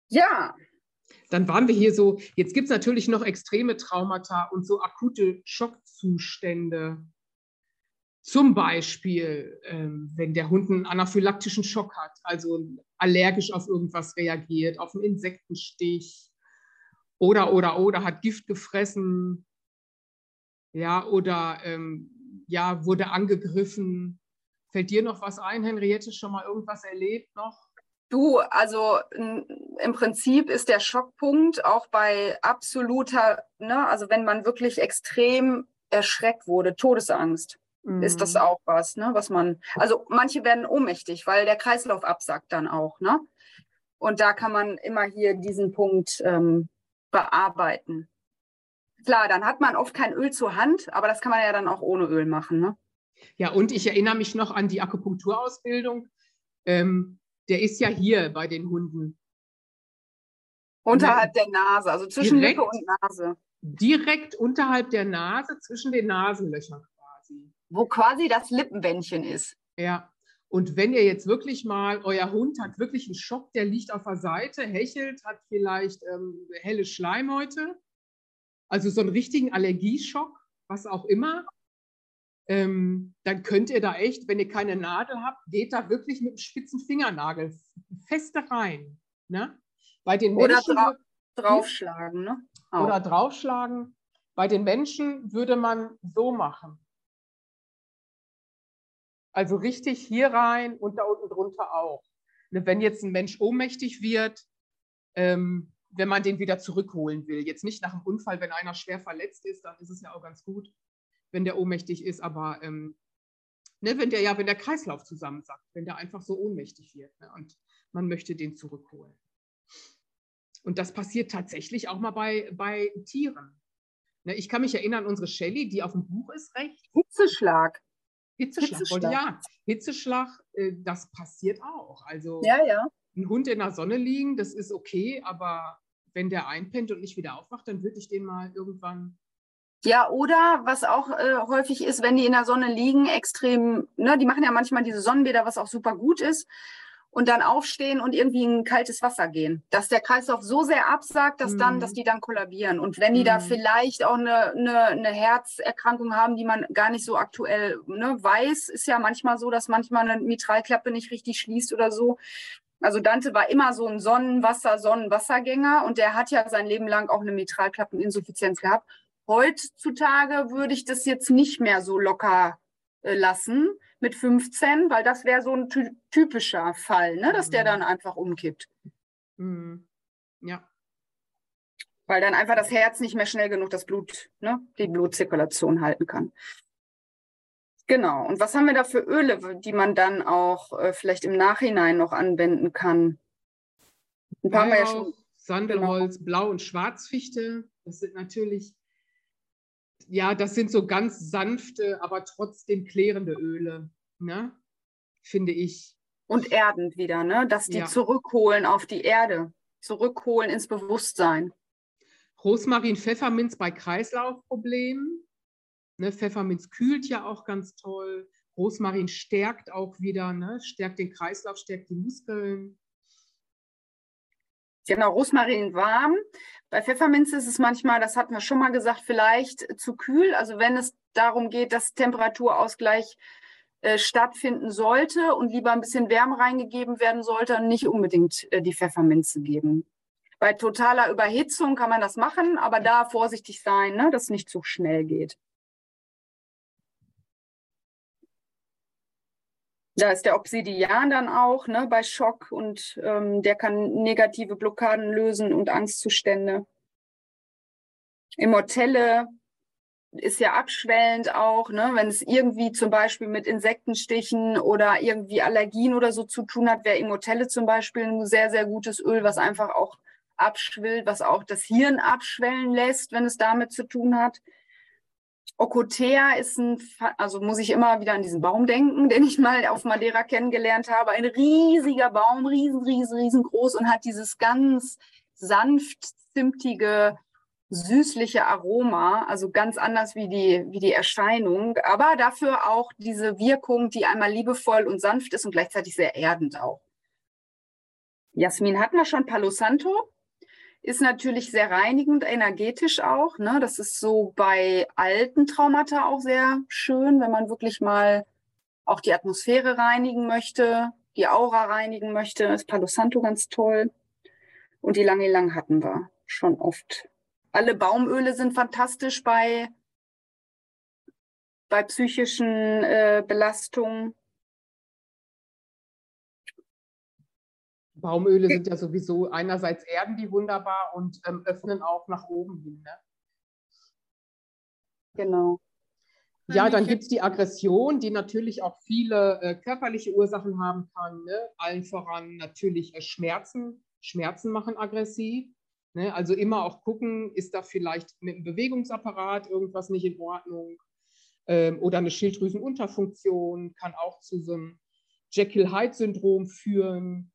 Ja, dann waren wir hier so, jetzt gibt es natürlich noch extreme Traumata und so akute Schockzustände. Zum Beispiel, ähm, wenn der Hund einen anaphylaktischen Schock hat, also allergisch auf irgendwas reagiert, auf einen Insektenstich oder, oder, oder hat Gift gefressen, ja, oder ähm, ja, wurde angegriffen. Fällt dir noch was ein, Henriette, schon mal irgendwas erlebt noch? Du, also im Prinzip ist der Schockpunkt auch bei absoluter, ne, also wenn man wirklich extrem erschreckt wurde, Todesangst, mhm. ist das mhm. auch was, ne, was man, also manche werden ohnmächtig, weil der Kreislauf absackt dann auch, ne? Und da kann man immer hier diesen Punkt ähm, bearbeiten. Klar, dann hat man oft kein Öl zur Hand, aber das kann man ja dann auch ohne Öl machen, ne? Ja, und ich erinnere mich noch an die Akupunkturausbildung. Ähm, der ist ja hier bei den Hunden. Unterhalb der Nase, also zwischen direkt, Lippe und Nase. Direkt unterhalb der Nase, zwischen den Nasenlöchern quasi. Wo quasi das Lippenbändchen ist. Ja. Und wenn ihr jetzt wirklich mal, euer Hund hat wirklich einen Schock, der liegt auf der Seite, hechelt, hat vielleicht ähm, helle Schleimhäute, also so einen richtigen Allergieschock, was auch immer, ähm, dann könnt ihr da echt, wenn ihr keine Nadel habt, geht da wirklich mit dem spitzen Fingernagel feste rein. Ne? Bei den Menschen, oder dra draufschlagen. Ne? Auch. Oder draufschlagen. Bei den Menschen würde man so machen. Also richtig hier rein und da unten drunter auch. Ne, wenn jetzt ein Mensch ohnmächtig wird, ähm, wenn man den wieder zurückholen will. Jetzt nicht nach dem Unfall, wenn einer schwer verletzt ist, dann ist es ja auch ganz gut wenn der ohnmächtig ist, aber ähm, ne, wenn der ja, wenn der Kreislauf zusammensackt, wenn der einfach so ohnmächtig wird ne, und man möchte den zurückholen. Und das passiert tatsächlich auch mal bei, bei Tieren. Ne, ich kann mich erinnern, unsere Shelly, die auf dem Buch ist, recht. Hitzeschlag. Hitzeschlag, Hitzeschlag. ja. Hitzeschlag, äh, das passiert auch. Also ja, ja. ein Hund in der Sonne liegen, das ist okay, aber wenn der einpennt und nicht wieder aufwacht, dann würde ich den mal irgendwann. Ja, oder was auch äh, häufig ist, wenn die in der Sonne liegen, extrem, ne, die machen ja manchmal diese Sonnenbäder, was auch super gut ist und dann aufstehen und irgendwie in kaltes Wasser gehen. Dass der Kreislauf so sehr absagt, dass dann, dass mhm. die dann kollabieren. Und wenn die mm. da mhm. vielleicht auch eine, eine, eine, Herzerkrankung haben, die man gar nicht so aktuell ne, weiß, ist ja manchmal so, dass manchmal eine Mitralklappe nicht richtig schließt oder so. Also Dante war immer so ein Sonnenwasser, Sonnenwassergänger und der hat ja sein Leben lang auch eine Mitralklappeninsuffizienz gehabt. Heutzutage würde ich das jetzt nicht mehr so locker äh, lassen mit 15, weil das wäre so ein typischer Fall, ne, dass der mhm. dann einfach umkippt. Mhm. Ja. Weil dann einfach das Herz nicht mehr schnell genug das Blut, ne, die Blutzirkulation halten kann. Genau. Und was haben wir da für Öle, die man dann auch äh, vielleicht im Nachhinein noch anwenden kann? Ein paar ja, ja schon. Sandelholz, genau. Blau- und Schwarzfichte. Das sind natürlich ja, das sind so ganz sanfte, aber trotzdem klärende Öle, ne? finde ich. Und erdend wieder, ne? dass die ja. zurückholen auf die Erde, zurückholen ins Bewusstsein. Rosmarin, Pfefferminz bei Kreislaufproblemen. Ne, Pfefferminz kühlt ja auch ganz toll. Rosmarin stärkt auch wieder, ne? stärkt den Kreislauf, stärkt die Muskeln. Genau, Rosmarin warm. Bei Pfefferminze ist es manchmal, das hatten wir schon mal gesagt, vielleicht zu kühl. Also wenn es darum geht, dass Temperaturausgleich äh, stattfinden sollte und lieber ein bisschen Wärme reingegeben werden sollte, nicht unbedingt äh, die Pfefferminze geben. Bei totaler Überhitzung kann man das machen, aber da vorsichtig sein, ne, dass es nicht zu schnell geht. Da ist der Obsidian dann auch ne, bei Schock und ähm, der kann negative Blockaden lösen und Angstzustände. Immortelle ist ja abschwellend auch, ne, wenn es irgendwie zum Beispiel mit Insektenstichen oder irgendwie Allergien oder so zu tun hat, wäre Immortelle zum Beispiel ein sehr, sehr gutes Öl, was einfach auch abschwillt, was auch das Hirn abschwellen lässt, wenn es damit zu tun hat. Okotea ist ein, also muss ich immer wieder an diesen Baum denken, den ich mal auf Madeira kennengelernt habe. Ein riesiger Baum, riesen, riesen, riesengroß und hat dieses ganz sanft zimtige, süßliche Aroma, also ganz anders wie die, wie die Erscheinung, aber dafür auch diese Wirkung, die einmal liebevoll und sanft ist und gleichzeitig sehr erdend auch. Jasmin hatten wir schon, Palo Santo ist natürlich sehr reinigend, energetisch auch. Ne? Das ist so bei alten Traumata auch sehr schön, wenn man wirklich mal auch die Atmosphäre reinigen möchte, die Aura reinigen möchte. Ist Palo Santo ganz toll. Und die Lange Lang hatten wir schon oft. Alle Baumöle sind fantastisch bei, bei psychischen äh, Belastungen. Baumöle sind ja sowieso einerseits erden die wunderbar und ähm, öffnen auch nach oben hin. Ne? Genau. Ja, dann gibt es die Aggression, die natürlich auch viele äh, körperliche Ursachen haben kann. Ne? Allen voran natürlich äh, Schmerzen. Schmerzen machen aggressiv. Ne? Also immer auch gucken, ist da vielleicht mit dem Bewegungsapparat irgendwas nicht in Ordnung? Ähm, oder eine Schilddrüsenunterfunktion kann auch zu so einem Jekyll-Hyde-Syndrom führen.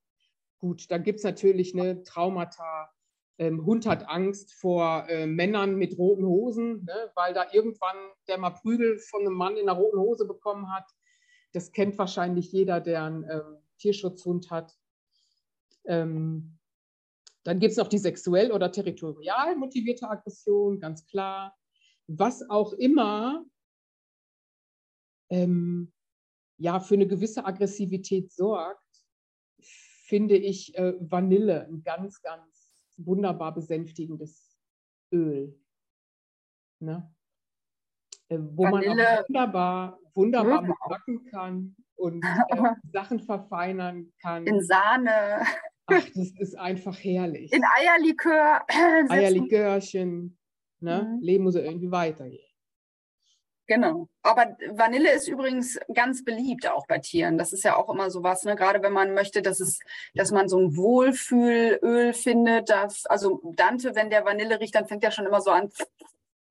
Gut, dann gibt es natürlich eine Traumata. Ähm, Hund hat Angst vor äh, Männern mit roten Hosen, ne, weil da irgendwann der mal Prügel von einem Mann in einer roten Hose bekommen hat. Das kennt wahrscheinlich jeder, der einen ähm, Tierschutzhund hat. Ähm, dann gibt es noch die sexuell oder territorial motivierte Aggression, ganz klar. Was auch immer ähm, ja, für eine gewisse Aggressivität sorgt, finde ich äh, Vanille ein ganz, ganz wunderbar besänftigendes Öl. Ne? Äh, wo Vanille. man auch wunderbar, wunderbar mit backen kann und äh, Sachen verfeinern kann. In Sahne. Ach, das ist einfach herrlich. In Eierlikör. Eierlikörchen. Ne? Mhm. Leben muss irgendwie weitergehen. Genau. Aber Vanille ist übrigens ganz beliebt auch bei Tieren. Das ist ja auch immer so was, ne? gerade wenn man möchte, dass, es, dass man so ein Wohlfühlöl findet. Dass, also Dante, wenn der Vanille riecht, dann fängt er schon immer so an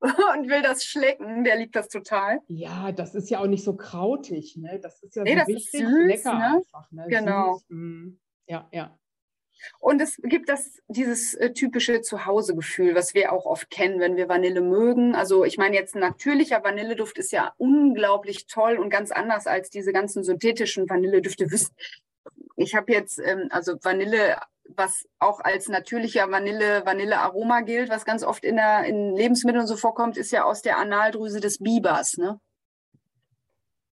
und will das schlecken, der liebt das total. Ja, das ist ja auch nicht so krautig, ne? Das ist ja Nee, so das ist richtig süß, lecker ne? einfach, ne? Genau. Süß, mm. Ja, ja. Und es gibt das, dieses äh, typische Zuhausegefühl, was wir auch oft kennen, wenn wir Vanille mögen. Also ich meine jetzt ein natürlicher Vanilleduft ist ja unglaublich toll und ganz anders als diese ganzen synthetischen Vanilledüfte. Ich habe jetzt ähm, also Vanille, was auch als natürlicher Vanille, Vanillearoma gilt, was ganz oft in, der, in Lebensmitteln so vorkommt, ist ja aus der Analdrüse des Bibers. Ne?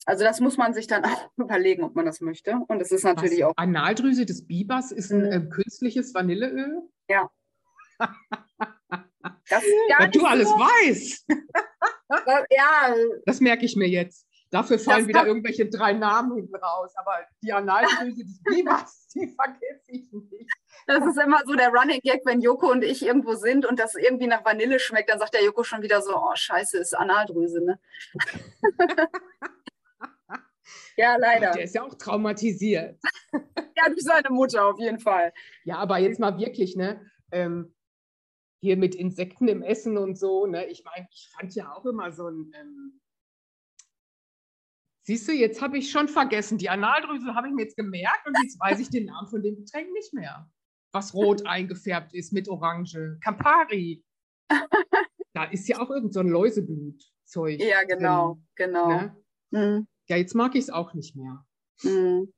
Also das muss man sich dann auch überlegen, ob man das möchte. Und es ist natürlich Was? auch Analdrüse des Bibers ist ein Mhm. äh, künstliches Vanilleöl. das ist gar Was du alles so, weißt. ja, Das merke ich mir jetzt. Dafür fallen Das wieder irgendwelche drei Namen hinten raus. Aber die Analdrüse des Bibers, die vergesse ich nicht. Das ist immer so der Running Gag, wenn Joko und ich irgendwo sind und das irgendwie nach Vanille schmeckt, dann sagt der Joko schon wieder so, oh scheiße, ist Analdrüse, ne? Ja, leider. Der ist ja auch traumatisiert. Ja, durch seine Mutter auf jeden Fall. Ja, aber jetzt mal wirklich, ne? Ähm, hier mit Insekten im Essen und so, ne? Ich meine, ich fand ja auch immer so ein. Ähm, Siehst du, jetzt habe ich schon vergessen. Die Analdrüse habe ich mir jetzt gemerkt und jetzt weiß ich den Namen von dem Getränk nicht mehr. Was rot eingefärbt ist mit Orange. Campari. Da ist ja auch irgend so ein Läuseblut-Zeug. Ja, genau, drin, genau. Ne? Mhm. Ja, jetzt mag ich es auch nicht mehr. Mhm.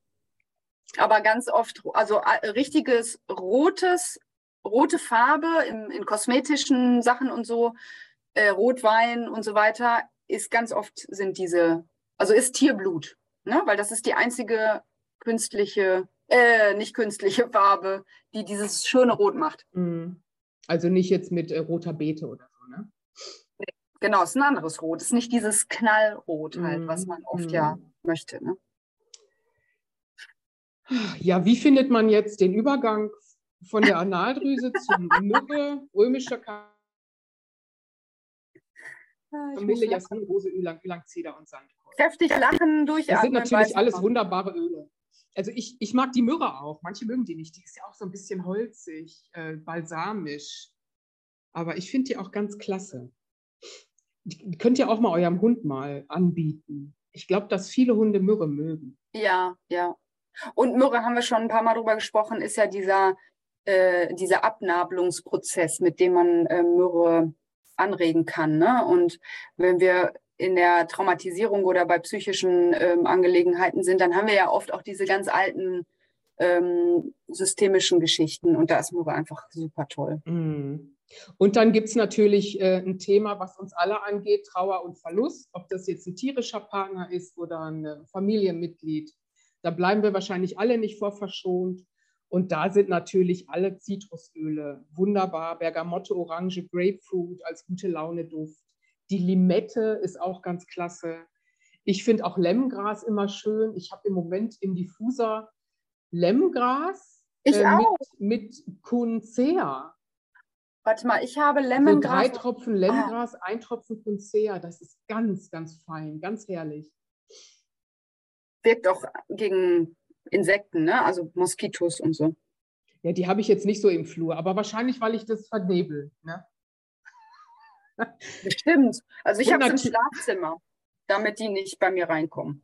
Aber ganz oft, also richtiges rotes, rote Farbe in, in kosmetischen Sachen und so, äh, Rotwein und so weiter, ist ganz oft sind diese, also ist Tierblut, ne? weil das ist die einzige künstliche, äh, nicht künstliche Farbe, die dieses schöne Rot macht. Mhm. Also nicht jetzt mit äh, roter Beete oder so, ne? Genau, ist ein anderes Rot, ist nicht dieses Knallrot halt, was Mhm. man oft Mhm. ja möchte. Ne? Ja, wie findet man jetzt den Übergang von der Analdrüse zum Myrrhe, römischer Kamille, Jasmin, Rose, Ülang, Ülang, Zeder und Sandkreuz? kräftig lachen, Das durchatmen. sind natürlich alles wunderbare Öle. Also ich, ich mag die Myrrhe auch. Manche mögen die nicht. Die ist ja auch so ein bisschen holzig, äh, balsamisch. Aber ich finde die auch ganz klasse. Könnt ihr auch mal eurem Hund mal anbieten. Ich glaube, dass viele Hunde Myrrhe mögen. Ja, ja. Und Myrrhe haben wir schon ein paar Mal drüber gesprochen, ist ja dieser, äh, dieser Abnabelungsprozess, mit dem man äh, Myrrhe anregen kann. Ne? Und wenn wir in der Traumatisierung oder bei psychischen ähm, Angelegenheiten sind, dann haben wir ja oft auch diese ganz alten ähm, systemischen Geschichten. Und da ist Myrrhe einfach super toll. Mm. Und dann gibt es natürlich äh, ein Thema, was uns alle angeht, Trauer und Verlust, ob das jetzt ein tierischer Partner ist oder ein äh, Familienmitglied. Da bleiben wir wahrscheinlich alle nicht vor verschont. Und da sind natürlich alle Zitrusöle wunderbar. Bergamotte, Orange, Grapefruit als gute Laune-Duft. Die Limette ist auch ganz klasse. Ich finde auch Lemgras immer schön. Ich habe im Moment im Diffuser Lemgras Ich äh, auch. mit, mit Kuncea. Warte mal, ich habe So Lemongras. drei Tropfen Lemgras, ein Tropfen Kuncea. Das ist ganz, ganz fein, ganz herrlich. wirkt auch gegen Insekten, ne? also Moskitos und so. Ja, die habe ich jetzt nicht so im Flur, aber wahrscheinlich, weil ich das vernebel. Ne? Bestimmt. Also ich habe es im Schlafzimmer, damit die nicht bei mir reinkommen.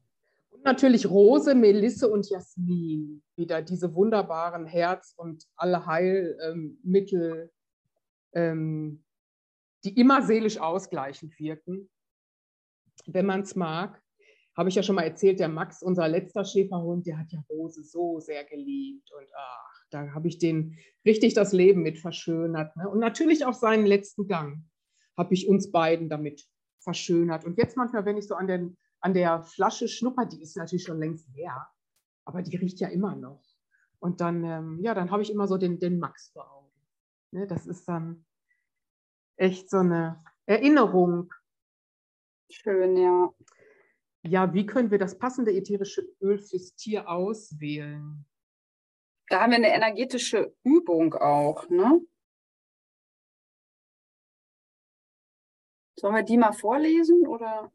Und natürlich Rose, Melisse und Jasmin. Wieder diese wunderbaren Herz- und alle Heilmittel, ähm, die immer seelisch ausgleichend wirken. Wenn man es mag, habe ich ja schon mal erzählt, der Max, unser letzter Schäferhund, der hat ja Rose so sehr geliebt. Und ach, da habe ich den richtig das Leben mit verschönert. Ne? Und natürlich auch seinen letzten Gang habe ich uns beiden damit verschönert. Und jetzt manchmal, wenn ich so an, den, an der Flasche schnupper, die ist natürlich schon längst leer, aber die riecht ja immer noch. Und dann, ähm, ja, dann habe ich immer so den, den Max vor Augen. Ne? Das ist dann echt so eine Erinnerung. Schön, ja. Ja, wie können wir das passende ätherische Öl fürs Tier auswählen? Da haben wir eine energetische Übung auch, ne? Sollen wir die mal vorlesen oder?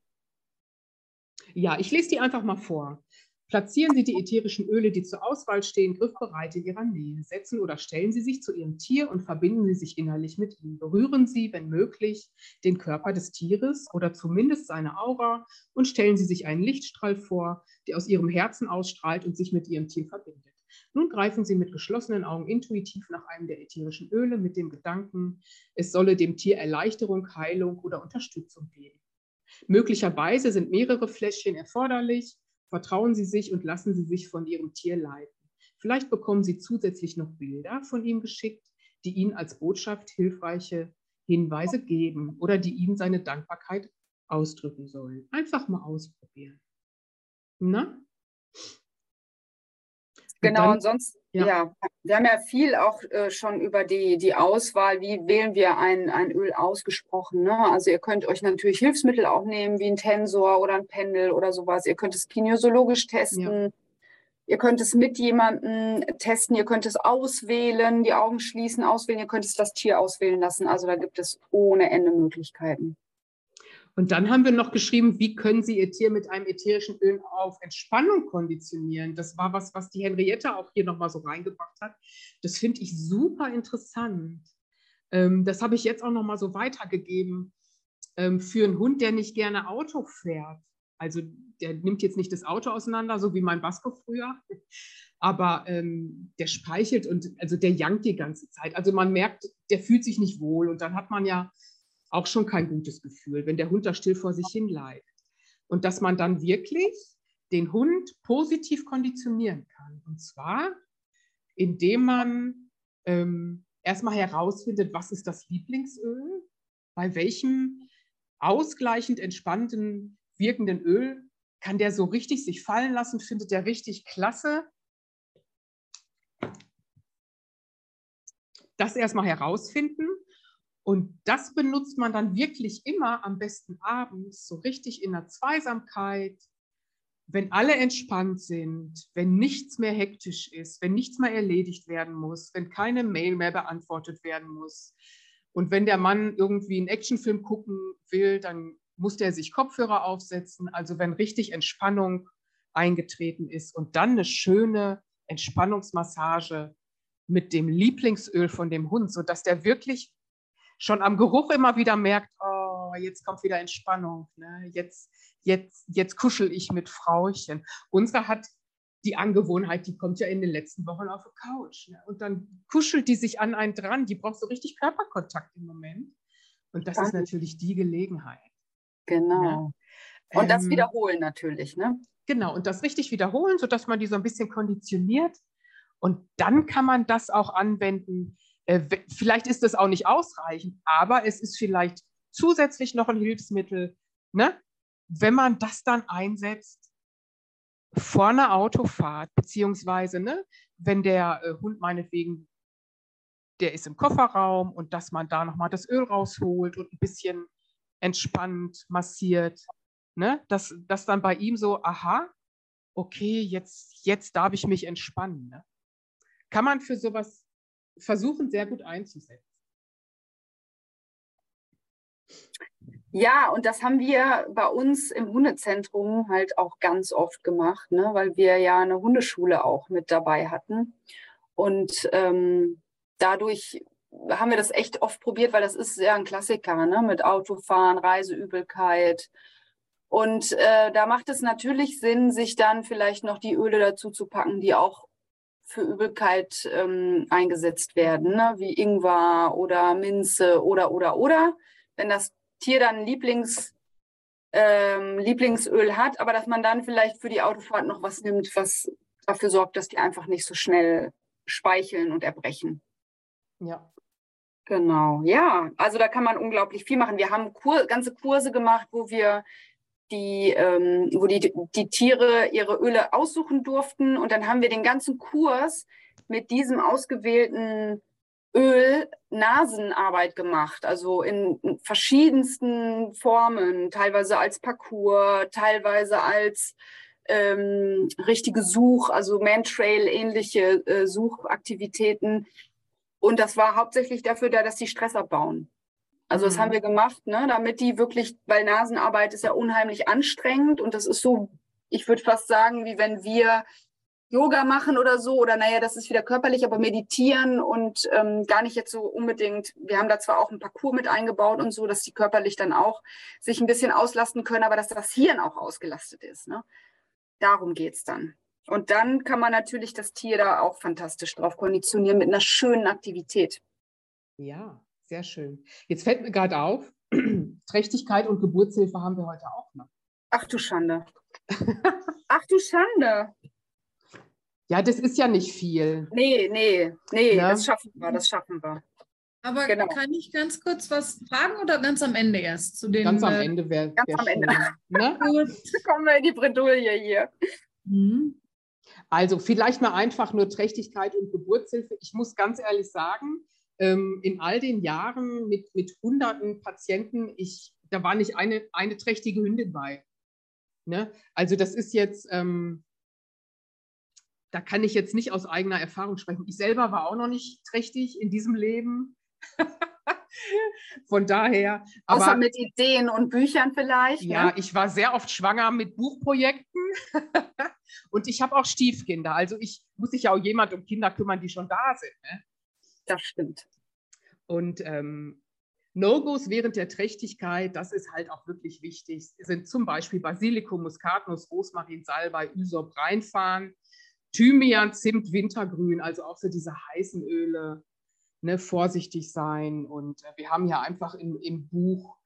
Ja, ich lese die einfach mal vor. Platzieren Sie die ätherischen Öle, die zur Auswahl stehen, griffbereit in Ihrer Nähe. Setzen oder stellen Sie sich zu Ihrem Tier und verbinden Sie sich innerlich mit ihm. Berühren Sie, wenn möglich, den Körper des Tieres oder zumindest seine Aura und stellen Sie sich einen Lichtstrahl vor, der aus Ihrem Herzen ausstrahlt und sich mit Ihrem Tier verbindet. Nun greifen Sie mit geschlossenen Augen intuitiv nach einem der ätherischen Öle mit dem Gedanken, es solle dem Tier Erleichterung, Heilung oder Unterstützung geben. Möglicherweise sind mehrere Fläschchen erforderlich Vertrauen Sie sich und lassen Sie sich von Ihrem Tier leiten. Vielleicht bekommen Sie zusätzlich noch Bilder von ihm geschickt, die Ihnen als Botschaft hilfreiche Hinweise geben oder die ihm seine Dankbarkeit ausdrücken sollen. Einfach mal ausprobieren. Na? Genau, und, sonst, ja. ja. wir haben ja viel auch äh, schon über die, die Auswahl, wie wählen wir ein, ein Öl ausgesprochen. Ne? Also ihr könnt euch natürlich Hilfsmittel auch nehmen, wie ein Tensor oder ein Pendel oder sowas. Ihr könnt es kinesiologisch testen. Ja. Ihr könnt es mit jemandem testen, ihr könnt es auswählen, die Augen schließen, auswählen, ihr könnt es das Tier auswählen lassen. Also da gibt es ohne Ende Möglichkeiten. Und dann haben wir noch geschrieben, wie können Sie Ihr Tier mit einem ätherischen Öl auf Entspannung konditionieren? Das war was, was die Henriette auch hier nochmal so reingebracht hat. Das finde ich super interessant. Ähm, das habe ich jetzt auch nochmal so weitergegeben ähm, für einen Hund, der nicht gerne Auto fährt. Also der nimmt jetzt nicht das Auto auseinander, so wie mein Basco früher, aber ähm, der speichelt und also der jankt die ganze Zeit. Also man merkt, der fühlt sich nicht wohl und dann hat man ja auch schon kein gutes Gefühl, wenn der Hund da still vor sich hin leidet. Und dass man dann wirklich den Hund positiv konditionieren kann. Und zwar, indem man ähm, erstmal herausfindet, was ist das Lieblingsöl, bei welchem ausgleichend entspannten wirkenden Öl kann der so richtig sich fallen lassen, findet der richtig klasse. Das erstmal herausfinden und das benutzt man dann wirklich immer am besten abends, so richtig in der Zweisamkeit, wenn alle entspannt sind, wenn nichts mehr hektisch ist, wenn nichts mehr erledigt werden muss, wenn keine Mail mehr beantwortet werden muss. Und wenn der Mann irgendwie einen Actionfilm gucken will, dann muss der sich Kopfhörer aufsetzen. Also wenn richtig Entspannung eingetreten ist und dann eine schöne Entspannungsmassage mit dem Lieblingsöl von dem Hund, sodass der wirklich schon am Geruch immer wieder merkt, oh, jetzt kommt wieder Entspannung. Ne? Jetzt, jetzt, jetzt kuschel ich mit Frauchen. Unsere hat die Angewohnheit, die kommt ja in den letzten Wochen auf die Couch. Ne? Und dann kuschelt die sich an einen dran. Die braucht so richtig Körperkontakt im Moment. Und das Danke. ist natürlich die Gelegenheit. Genau. Ne? Und das ähm, wiederholen natürlich, ne? Genau, und das richtig wiederholen, sodass man die so ein bisschen konditioniert. Und dann kann man das auch anwenden, äh, vielleicht ist das auch nicht ausreichend, aber es ist vielleicht zusätzlich noch ein Hilfsmittel, ne? wenn man das dann einsetzt vor einer Autofahrt, beziehungsweise ne, wenn der äh, Hund meinetwegen, der ist im Kofferraum und dass man da nochmal das Öl rausholt und ein bisschen entspannt massiert, ne? dass, dass dann bei ihm so, aha, okay, jetzt, jetzt darf ich mich entspannen. Ne? Kann man für sowas versuchen, sehr gut einzusetzen. Ja, und das haben wir bei uns im Hundezentrum halt auch ganz oft gemacht, ne? weil wir ja eine Hundeschule auch mit dabei hatten. Und ähm, dadurch haben wir das echt oft probiert, weil das ist ja ein Klassiker ne? mit Autofahren, Reiseübelkeit. Und äh, da macht es natürlich Sinn, sich dann vielleicht noch die Öle dazu zu packen, die auch für Übelkeit ähm, eingesetzt werden, ne? wie Ingwer oder Minze oder, oder, oder. Wenn das Tier dann Lieblings, ähm, Lieblingsöl hat, aber dass man dann vielleicht für die Autofahrt noch was nimmt, was dafür sorgt, dass die einfach nicht so schnell speicheln und erbrechen. Ja. Genau, ja. Also da kann man unglaublich viel machen. Wir haben Kur ganze Kurse gemacht, wo wir die, ähm, wo die, die Tiere ihre Öle aussuchen durften. Und dann haben wir den ganzen Kurs mit diesem ausgewählten Öl Nasenarbeit gemacht, also in verschiedensten Formen, teilweise als Parcours, teilweise als ähm, richtige Such, also Mantrail-ähnliche äh, Suchaktivitäten. Und das war hauptsächlich dafür da, dass die Stress abbauen. Also das haben mhm. wir gemacht, ne, damit die wirklich, weil Nasenarbeit ist ja unheimlich anstrengend und das ist so ich würde fast sagen, wie wenn wir Yoga machen oder so, oder naja, das ist wieder körperlich, aber meditieren und ähm, gar nicht jetzt so unbedingt, wir haben da zwar auch ein Parcours mit eingebaut und so, dass die körperlich dann auch sich ein bisschen auslasten können, aber dass das Hirn auch ausgelastet ist. Ne? Darum geht es dann. Und dann kann man natürlich das Tier da auch fantastisch drauf konditionieren mit einer schönen Aktivität. Ja, sehr schön. Jetzt fällt mir gerade auf, Trächtigkeit und Geburtshilfe haben wir heute auch noch. Ach du Schande. Ach du Schande. Ja, das ist ja nicht viel. Nee, nee, nee, ne? das schaffen wir, das schaffen wir. Aber genau. kann ich ganz kurz was fragen oder ganz am Ende erst? Zu den, ganz am äh, Ende wäre Ganz wär am Ende. Ne? Gut. Kommen wir in die Bredouille hier. Mhm. Also vielleicht mal einfach nur Trächtigkeit und Geburtshilfe. Ich muss ganz ehrlich sagen, ähm, in all den Jahren mit, mit hunderten Patienten, ich, da war nicht eine, eine trächtige Hündin bei. Ne? Also das ist jetzt, ähm, da kann ich jetzt nicht aus eigener Erfahrung sprechen. Ich selber war auch noch nicht trächtig in diesem Leben. Von daher. Außer aber, mit Ideen und Büchern vielleicht. Ja, ne? ich war sehr oft schwanger mit Buchprojekten und ich habe auch Stiefkinder. Also ich muss sich ja auch jemand um Kinder kümmern, die schon da sind. Ne? Das stimmt. Und ähm, No-Gos während der Trächtigkeit, das ist halt auch wirklich wichtig, sind zum Beispiel Basilikum, Muskatnuss, Rosmarin, Salbei, Ysop reinfahren. Thymian, Zimt, Wintergrün, also auch so diese heißen Öle, ne, vorsichtig sein. Und äh, wir haben ja einfach im, im Buch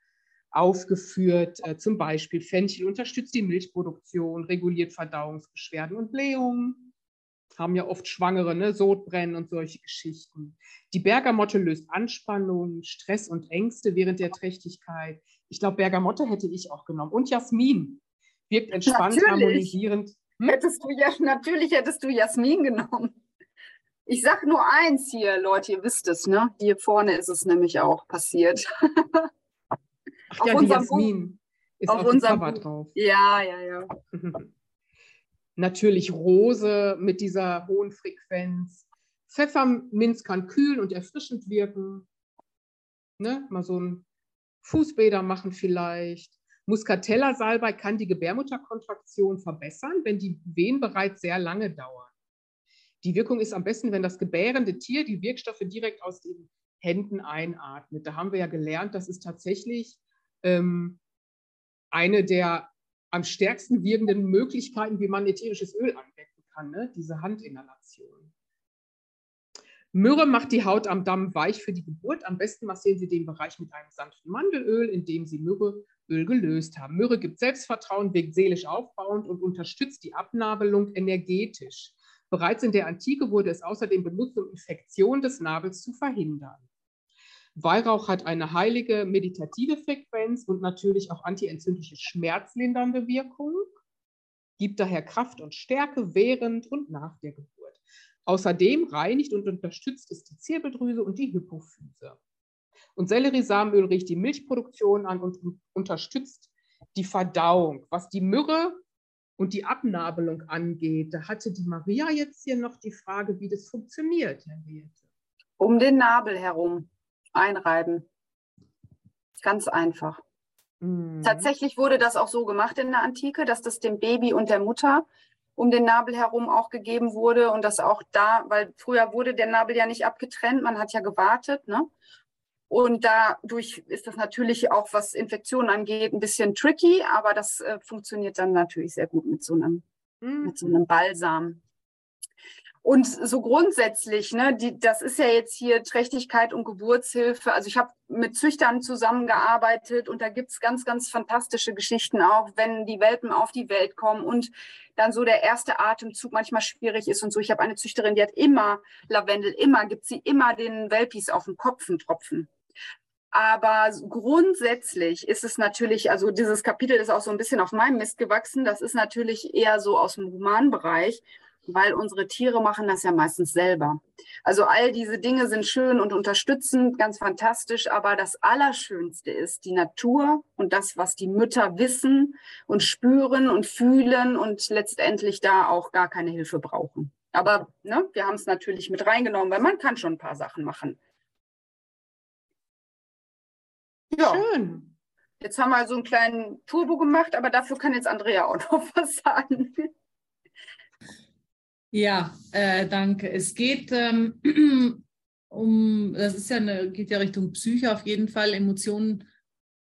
aufgeführt, äh, zum Beispiel Fenchel unterstützt die Milchproduktion, reguliert Verdauungsbeschwerden und Blähungen. Haben ja oft Schwangere, ne, Sodbrennen und solche Geschichten. Die Bergamotte löst Anspannung, Stress und Ängste während der Trächtigkeit. Ich glaube, Bergamotte hätte ich auch genommen. Und Jasmin wirkt entspannt, Natürlich. harmonisierend hm? Hättest du ja, natürlich hättest du Jasmin genommen. Ich sag nur eins hier, Leute, ihr wisst es, ne? Hier vorne ist es nämlich auch passiert. Ach ja, die Jasmin Buch, ist auf, auf unserem Cover drauf. Ja, ja, ja. Natürlich Rose mit dieser hohen Frequenz. Pfefferminz kann kühlen und erfrischend wirken. Ne? Mal so ein Fußbäder machen vielleicht. Muscatella-Salbei kann die Gebärmutterkontraktion verbessern, wenn die Wehen bereits sehr lange dauern. Die Wirkung ist am besten, wenn das gebärende Tier die Wirkstoffe direkt aus den Händen einatmet. Da haben wir ja gelernt, das ist tatsächlich ähm, eine der am stärksten wirkenden Möglichkeiten, wie man ätherisches Öl anwenden kann, ne? diese Handinhalation. Myrrhe macht die Haut am Damm weich für die Geburt. Am besten massieren Sie den Bereich mit einem sanften Mandelöl, indem Sie Myrrhe Öl gelöst haben. Myrrhe gibt Selbstvertrauen, wirkt seelisch aufbauend und unterstützt die Abnabelung energetisch. Bereits in der Antike wurde es außerdem benutzt, um Infektionen des Nabels zu verhindern. Weihrauch hat eine heilige meditative Frequenz und natürlich auch antientzündliche schmerzlindernde Wirkung, gibt daher Kraft und Stärke während und nach der Geburt. Außerdem reinigt und unterstützt es die Zirbeldrüse und die Hypophyse. Und Selleriesamenöl riecht die Milchproduktion an und unterstützt die Verdauung. Was die Myrrhe und die Abnabelung angeht, da hatte die Maria jetzt hier noch die Frage, wie das funktioniert, Herr Wierte. Um den Nabel herum einreiben. Ganz einfach. Mhm. Tatsächlich wurde das auch so gemacht in der Antike, dass das dem Baby und der Mutter um den Nabel herum auch gegeben wurde und das auch da, weil früher wurde der Nabel ja nicht abgetrennt, man hat ja gewartet, ne? Und dadurch ist das natürlich auch, was Infektionen angeht, ein bisschen tricky, aber das äh, funktioniert dann natürlich sehr gut mit so einem, mhm. mit so einem Balsam. Und so grundsätzlich, ne, die, das ist ja jetzt hier Trächtigkeit und Geburtshilfe. Also ich habe mit Züchtern zusammengearbeitet und da gibt es ganz, ganz fantastische Geschichten auch, wenn die Welpen auf die Welt kommen und dann so der erste Atemzug manchmal schwierig ist und so. Ich habe eine Züchterin, die hat immer Lavendel, immer, gibt sie immer den Welpis auf den Kopf einen Tropfen. Aber grundsätzlich ist es natürlich, also dieses Kapitel ist auch so ein bisschen auf meinem Mist gewachsen. Das ist natürlich eher so aus dem Humanbereich, weil unsere Tiere machen das ja meistens selber. Also all diese Dinge sind schön und unterstützend, ganz fantastisch. Aber das Allerschönste ist die Natur und das, was die Mütter wissen und spüren und fühlen und letztendlich da auch gar keine Hilfe brauchen. Aber ne, wir haben es natürlich mit reingenommen, weil man kann schon ein paar Sachen machen. Ja. Schön. Jetzt haben wir so einen kleinen Turbo gemacht, aber dafür kann jetzt Andrea auch noch was sagen. Ja, äh, danke. Es geht ähm, um, das ist ja eine, geht ja Richtung Psyche auf jeden Fall, Emotionen,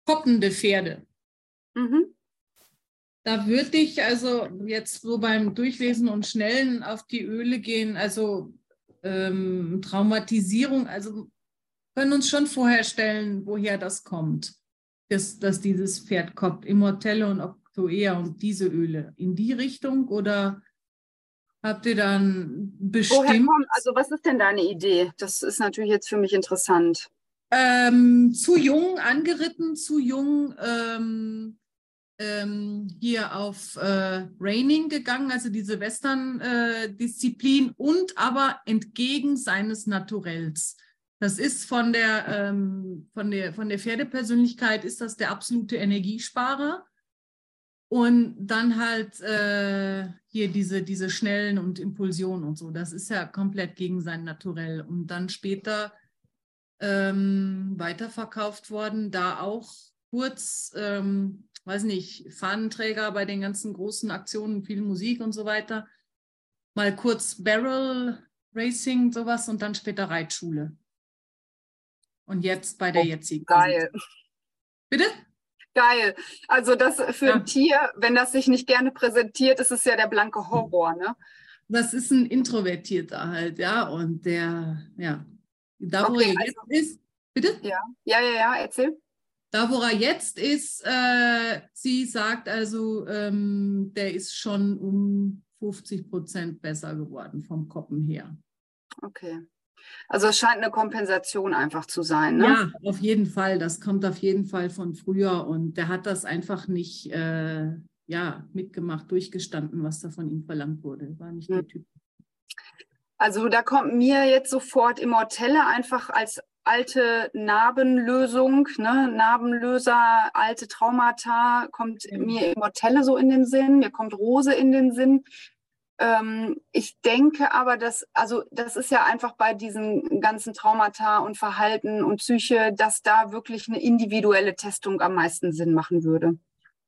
poppende Pferde. Mhm. Da würde ich also jetzt so beim Durchlesen und Schnellen auf die Öle gehen, also ähm, Traumatisierung, also können uns schon vorstellen, woher das kommt, dass, dass dieses Pferd kommt, Immortelle und Octoea und diese Öle. In die Richtung oder Habt ihr dann bestimmt? Woher kommt, also was ist denn deine Idee? Das ist natürlich jetzt für mich interessant. Ähm, zu jung angeritten, zu jung ähm, ähm, hier auf äh, Raining gegangen, also diese Western-Disziplin äh, und aber entgegen seines Naturells. Das ist von der, ähm, von der, von der Pferdepersönlichkeit ist das der absolute Energiesparer. Und dann halt äh, hier diese, diese Schnellen und Impulsionen und so. Das ist ja komplett gegen sein Naturell. Und dann später ähm, weiterverkauft worden, da auch kurz, ähm, weiß nicht, Fahnenträger bei den ganzen großen Aktionen, viel Musik und so weiter. Mal kurz Barrel Racing, sowas und dann später Reitschule. Und jetzt bei der oh, jetzigen. Geil. Bitte? Geil. Also das für ja. ein Tier, wenn das sich nicht gerne präsentiert, ist es ja der blanke Horror, ne? Das ist ein Introvertierter halt, ja. Und der, ja, da wo okay, er jetzt also, ist, bitte? Ja, ja, ja, ja, erzähl. Da, wo er jetzt ist, äh, sie sagt also, ähm, der ist schon um 50 Prozent besser geworden vom Koppen her. Okay. Also es scheint eine Kompensation einfach zu sein. Ne? Ja, auf jeden Fall. Das kommt auf jeden Fall von früher und der hat das einfach nicht äh, ja, mitgemacht, durchgestanden, was da von ihm verlangt wurde. War nicht der hm. Typ. Also da kommt mir jetzt sofort Immortelle einfach als alte Narbenlösung, ne? Narbenlöser, alte Traumata, kommt mir Immortelle so in den Sinn, mir kommt Rose in den Sinn. Ähm, ich denke aber, dass, also das ist ja einfach bei diesen ganzen Traumata und Verhalten und Psyche, dass da wirklich eine individuelle Testung am meisten Sinn machen würde.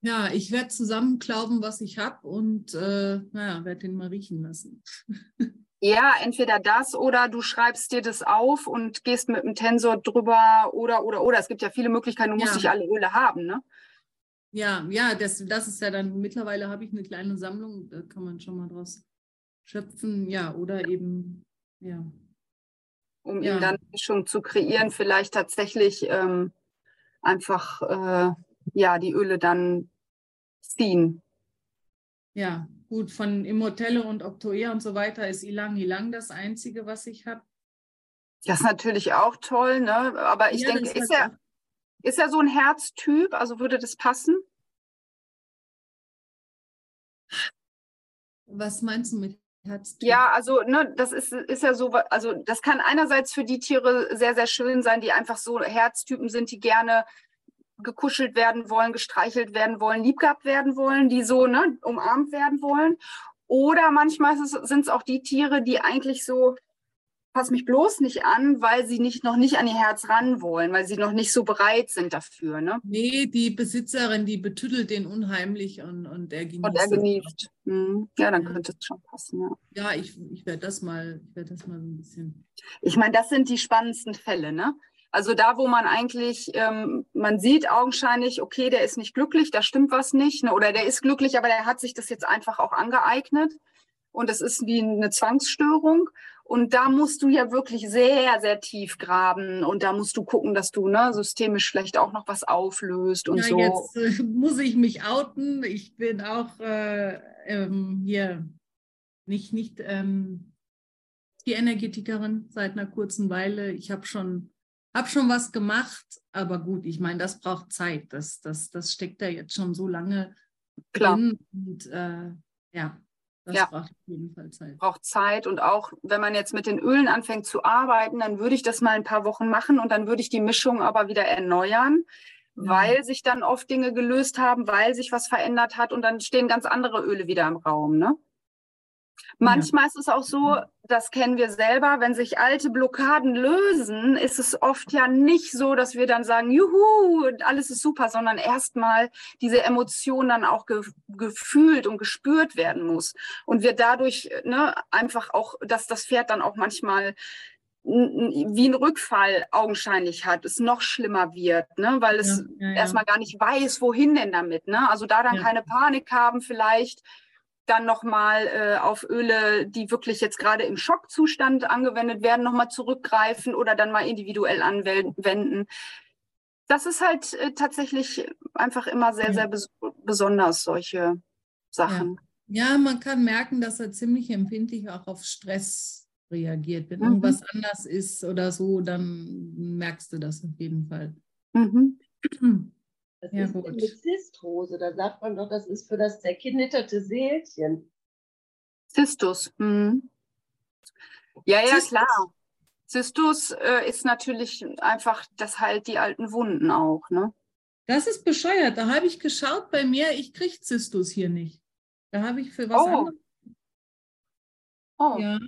Ja, ich werde zusammenklauben, was ich habe und äh, naja, werde den mal riechen lassen. Ja, entweder das oder du schreibst dir das auf und gehst mit dem Tensor drüber oder, oder, oder. Es gibt ja viele Möglichkeiten, du musst nicht alle Öle haben, ne? Ja, ja, das, das ist ja dann, mittlerweile habe ich eine kleine Sammlung, da kann man schon mal draus schöpfen, ja, oder eben, ja. Um ja. ihm dann schon zu kreieren, vielleicht tatsächlich ähm, einfach, äh, ja, die Öle dann ziehen. Ja, gut, von Immortelle und Octoea und so weiter ist Ilang Ilang das Einzige, was ich habe. Das ist natürlich auch toll, ne? aber ich ja, denke, ist er, ist er so ein Herztyp? Also würde das passen? Was meinst du mit Herztyp? Ja, also ne, das ist, ist ja so, also das kann einerseits für die Tiere sehr, sehr schön sein, die einfach so Herztypen sind, die gerne gekuschelt werden wollen, gestreichelt werden wollen, liebgehabt werden wollen, die so ne, umarmt werden wollen. Oder manchmal sind es auch die Tiere, die eigentlich so pass mich bloß nicht an, weil sie nicht, noch nicht an ihr Herz ran wollen, weil sie noch nicht so bereit sind dafür. Ne? Nee, die Besitzerin, die betüttelt den unheimlich und, und er genießt. Und er genießt. Mhm. Ja, dann könnte es schon passen. Ja, ja ich, ich werde das mal, ich werde das mal so ein bisschen. Ich meine, das sind die spannendsten Fälle, ne? Also da, wo man eigentlich, ähm, man sieht augenscheinlich, okay, der ist nicht glücklich, da stimmt was nicht, ne? oder der ist glücklich, aber der hat sich das jetzt einfach auch angeeignet und das ist wie eine Zwangsstörung. Und da musst du ja wirklich sehr, sehr tief graben und da musst du gucken, dass du ne, systemisch vielleicht auch noch was auflöst und ja, so. Jetzt äh, muss ich mich outen. Ich bin auch äh, ähm, hier nicht, nicht ähm, die Energetikerin seit einer kurzen Weile. Ich habe schon, hab schon was gemacht, aber gut, ich meine, das braucht Zeit. Das, das, das steckt da jetzt schon so lange Klar. drin. Und äh, ja, das ja. braucht auf jeden Fall Zeit. Braucht Zeit und auch, wenn man jetzt mit den Ölen anfängt zu arbeiten, dann würde ich das mal ein paar Wochen machen und dann würde ich die Mischung aber wieder erneuern, ja. weil sich dann oft Dinge gelöst haben, weil sich was verändert hat und dann stehen ganz andere Öle wieder im Raum. Ne? Manchmal ist es auch so, das kennen wir selber, wenn sich alte Blockaden lösen, ist es oft ja nicht so, dass wir dann sagen, juhu, alles ist super, sondern erstmal diese Emotion dann auch ge gefühlt und gespürt werden muss. Und wir dadurch ne, einfach auch, dass das Pferd dann auch manchmal wie ein Rückfall augenscheinlich hat, es noch schlimmer wird, ne? weil es ja, ja, ja. erstmal gar nicht weiß, wohin denn damit. Ne? Also da dann keine Panik haben vielleicht, dann nochmal äh, auf Öle, die wirklich jetzt gerade im Schockzustand angewendet werden, nochmal zurückgreifen oder dann mal individuell anwenden. Das ist halt äh, tatsächlich einfach immer sehr, sehr bes besonders, solche Sachen. Ja. ja. man kann merken, dass er ziemlich empfindlich auch auf Stress reagiert. Wenn mhm. irgendwas anders ist oder so, dann merkst du das auf jeden Fall. Mhm. Das ja, ist gut. eine Zisthose. Da sagt man doch, das ist für das zerknitterte Seelchen. Zistus. Mhm. Ja, ja, Zistus. klar. Zistus äh, ist natürlich einfach, das heilt die alten Wunden auch, ne? Das ist bescheuert. Da habe ich geschaut bei mir, ich kriege Zistus hier nicht. Da habe ich für was oh. anderes. Oh. Ja,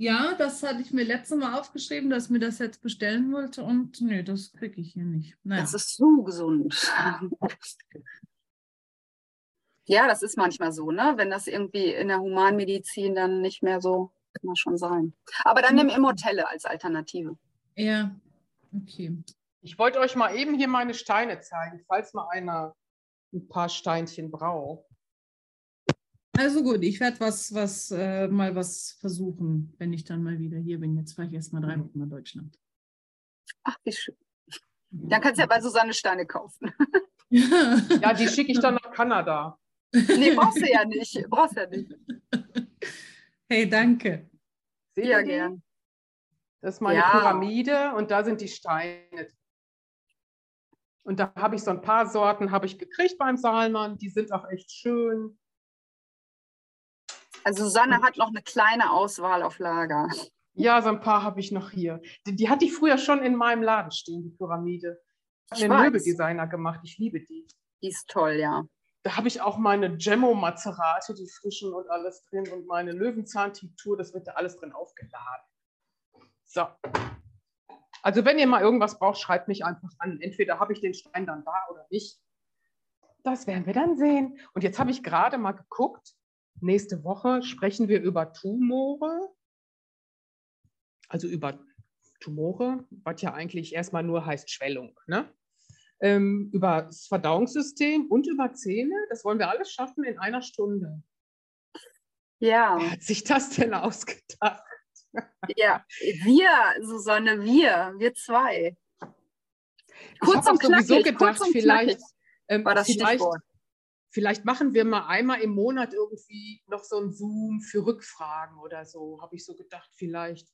ja, das hatte ich mir letztes Mal aufgeschrieben, dass mir das jetzt bestellen wollte und nee, das kriege ich hier nicht. Naja. Das ist so gesund. ja, das ist manchmal so, ne? Wenn das irgendwie in der Humanmedizin dann nicht mehr so, kann das schon sein. Aber dann nimm mhm. Immortelle als Alternative. Ja, okay. Ich wollte euch mal eben hier meine Steine zeigen, falls mal einer ein paar Steinchen braucht. Also gut, ich werde was, was, äh, mal was versuchen, wenn ich dann mal wieder hier bin. Jetzt fahre ich erst mal drei Wochen nach Deutschland. Ach, wie schön. Dann kannst du ja bei Susanne Steine kaufen. ja, die schicke ich dann nach Kanada. Nee, brauchst du ja nicht. Brauchst ja nicht. Hey, danke. Sehr gern. Das ist meine ja. Pyramide und da sind die Steine. Und da habe ich so ein paar Sorten habe ich gekriegt beim Saalmann. Die sind auch echt schön. Also Susanne hat noch eine kleine Auswahl auf Lager. Ja, so ein paar habe ich noch hier. Die, die, hatte ich früher schon in meinem Laden stehen, die Pyramide. Ich habe einen Möbeldesigner gemacht. Ich liebe die. Die ist toll, ja. Da habe ich auch meine Gemmo-Mazerate, die frischen und alles drin und meine Löwenzahntinktur, das wird da alles drin aufgeladen. So. Also wenn ihr mal irgendwas braucht, schreibt mich einfach an. Entweder habe ich den Stein dann da oder nicht. Das werden wir dann sehen. Und jetzt habe ich gerade mal geguckt, Nächste Woche sprechen wir über Tumore, also über Tumore, was ja eigentlich erstmal nur heißt Schwellung. Ne? Ähm, über das Verdauungssystem und über Zähne. Das wollen wir alles schaffen in einer Stunde. Ja. Wer hat sich das denn ausgedacht? Ja, wir, Susanne, wir, wir zwei. Kurz ich habe sowieso gedacht, vielleicht, ähm, war das vielleicht, Stichwort. Vielleicht machen wir mal einmal im Monat irgendwie noch so ein Zoom für Rückfragen oder so, habe ich so gedacht, vielleicht.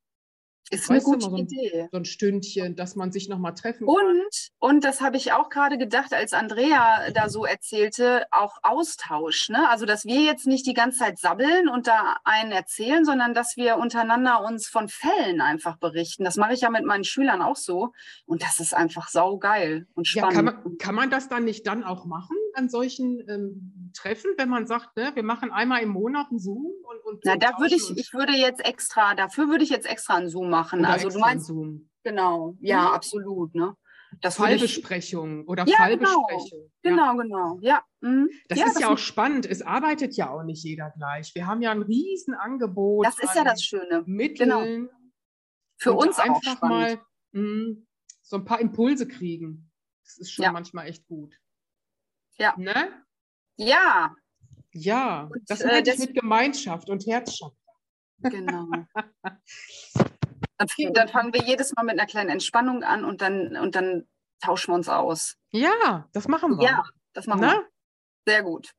Ist eine gute so ein, Idee. So ein Stündchen, dass man sich nochmal treffen kann. Und, und das habe ich auch gerade gedacht, als Andrea da so erzählte, auch Austausch. Ne? Also, dass wir jetzt nicht die ganze Zeit sabbeln und da einen erzählen, sondern dass wir untereinander uns von Fällen einfach berichten. Das mache ich ja mit meinen Schülern auch so. Und das ist einfach saugeil und spannend. Ja, kann, man, kann man das dann nicht dann auch machen? an solchen ähm, Treffen, wenn man sagt, ne, wir machen einmal im Monat einen Zoom und, und Na, da würde ich, ich würde jetzt extra, dafür würde ich jetzt extra einen Zoom machen. Oder also du meinst, Zoom. genau, ja, mhm. absolut, ne? Das Fallbesprechung ich, oder ja, Fallbesprechung. Genau, ja. genau, ja. Mhm. Das ja, ist das ja auch spannend. Es arbeitet ja auch nicht jeder gleich. Wir haben ja ein Riesenangebot. Das ist ja das Schöne. Mitteln. Genau. Für uns einfach mal mh, so ein paar Impulse kriegen. Das ist schon manchmal echt gut. Ja. Ne? Ja. Ja, und, das äh, ich mit Gemeinschaft und Herzschaft. Genau. dann, dann, fangen wir jedes Mal mit einer kleinen Entspannung an und dann, und dann tauschen wir uns aus. Ja, das machen wir. Ja, das machen Na? wir. Sehr gut.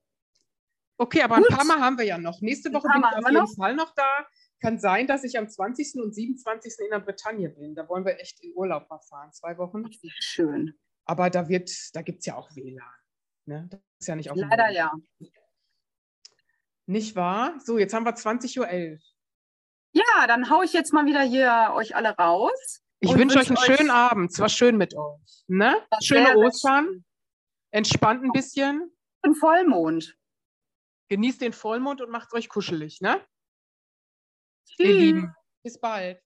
Okay, aber gut. ein paar Mal haben wir ja noch. Nächste Woche bin ich auf jeden noch? Fall noch da. Kann sein, dass ich am 20. und 27. in der Bretagne bin. Da wollen wir echt in Urlaub mal fahren, zwei Wochen. Schön. Aber da wird, da gibt es ja auch WLAN. Ne? Das ist ja nicht auf Leider ja. Nicht wahr? So, jetzt haben wir 20.11 Uhr. Ja, dann haue ich jetzt mal wieder hier euch alle raus. Ich wünsche euch einen schönen Abend. Es war schön mit euch. Ne? Schöne Ostern. Entspannt ein bisschen. Und Vollmond. Genießt den Vollmond und macht euch kuschelig. Ne? Tschüss. Ihr Lieben, bis bald.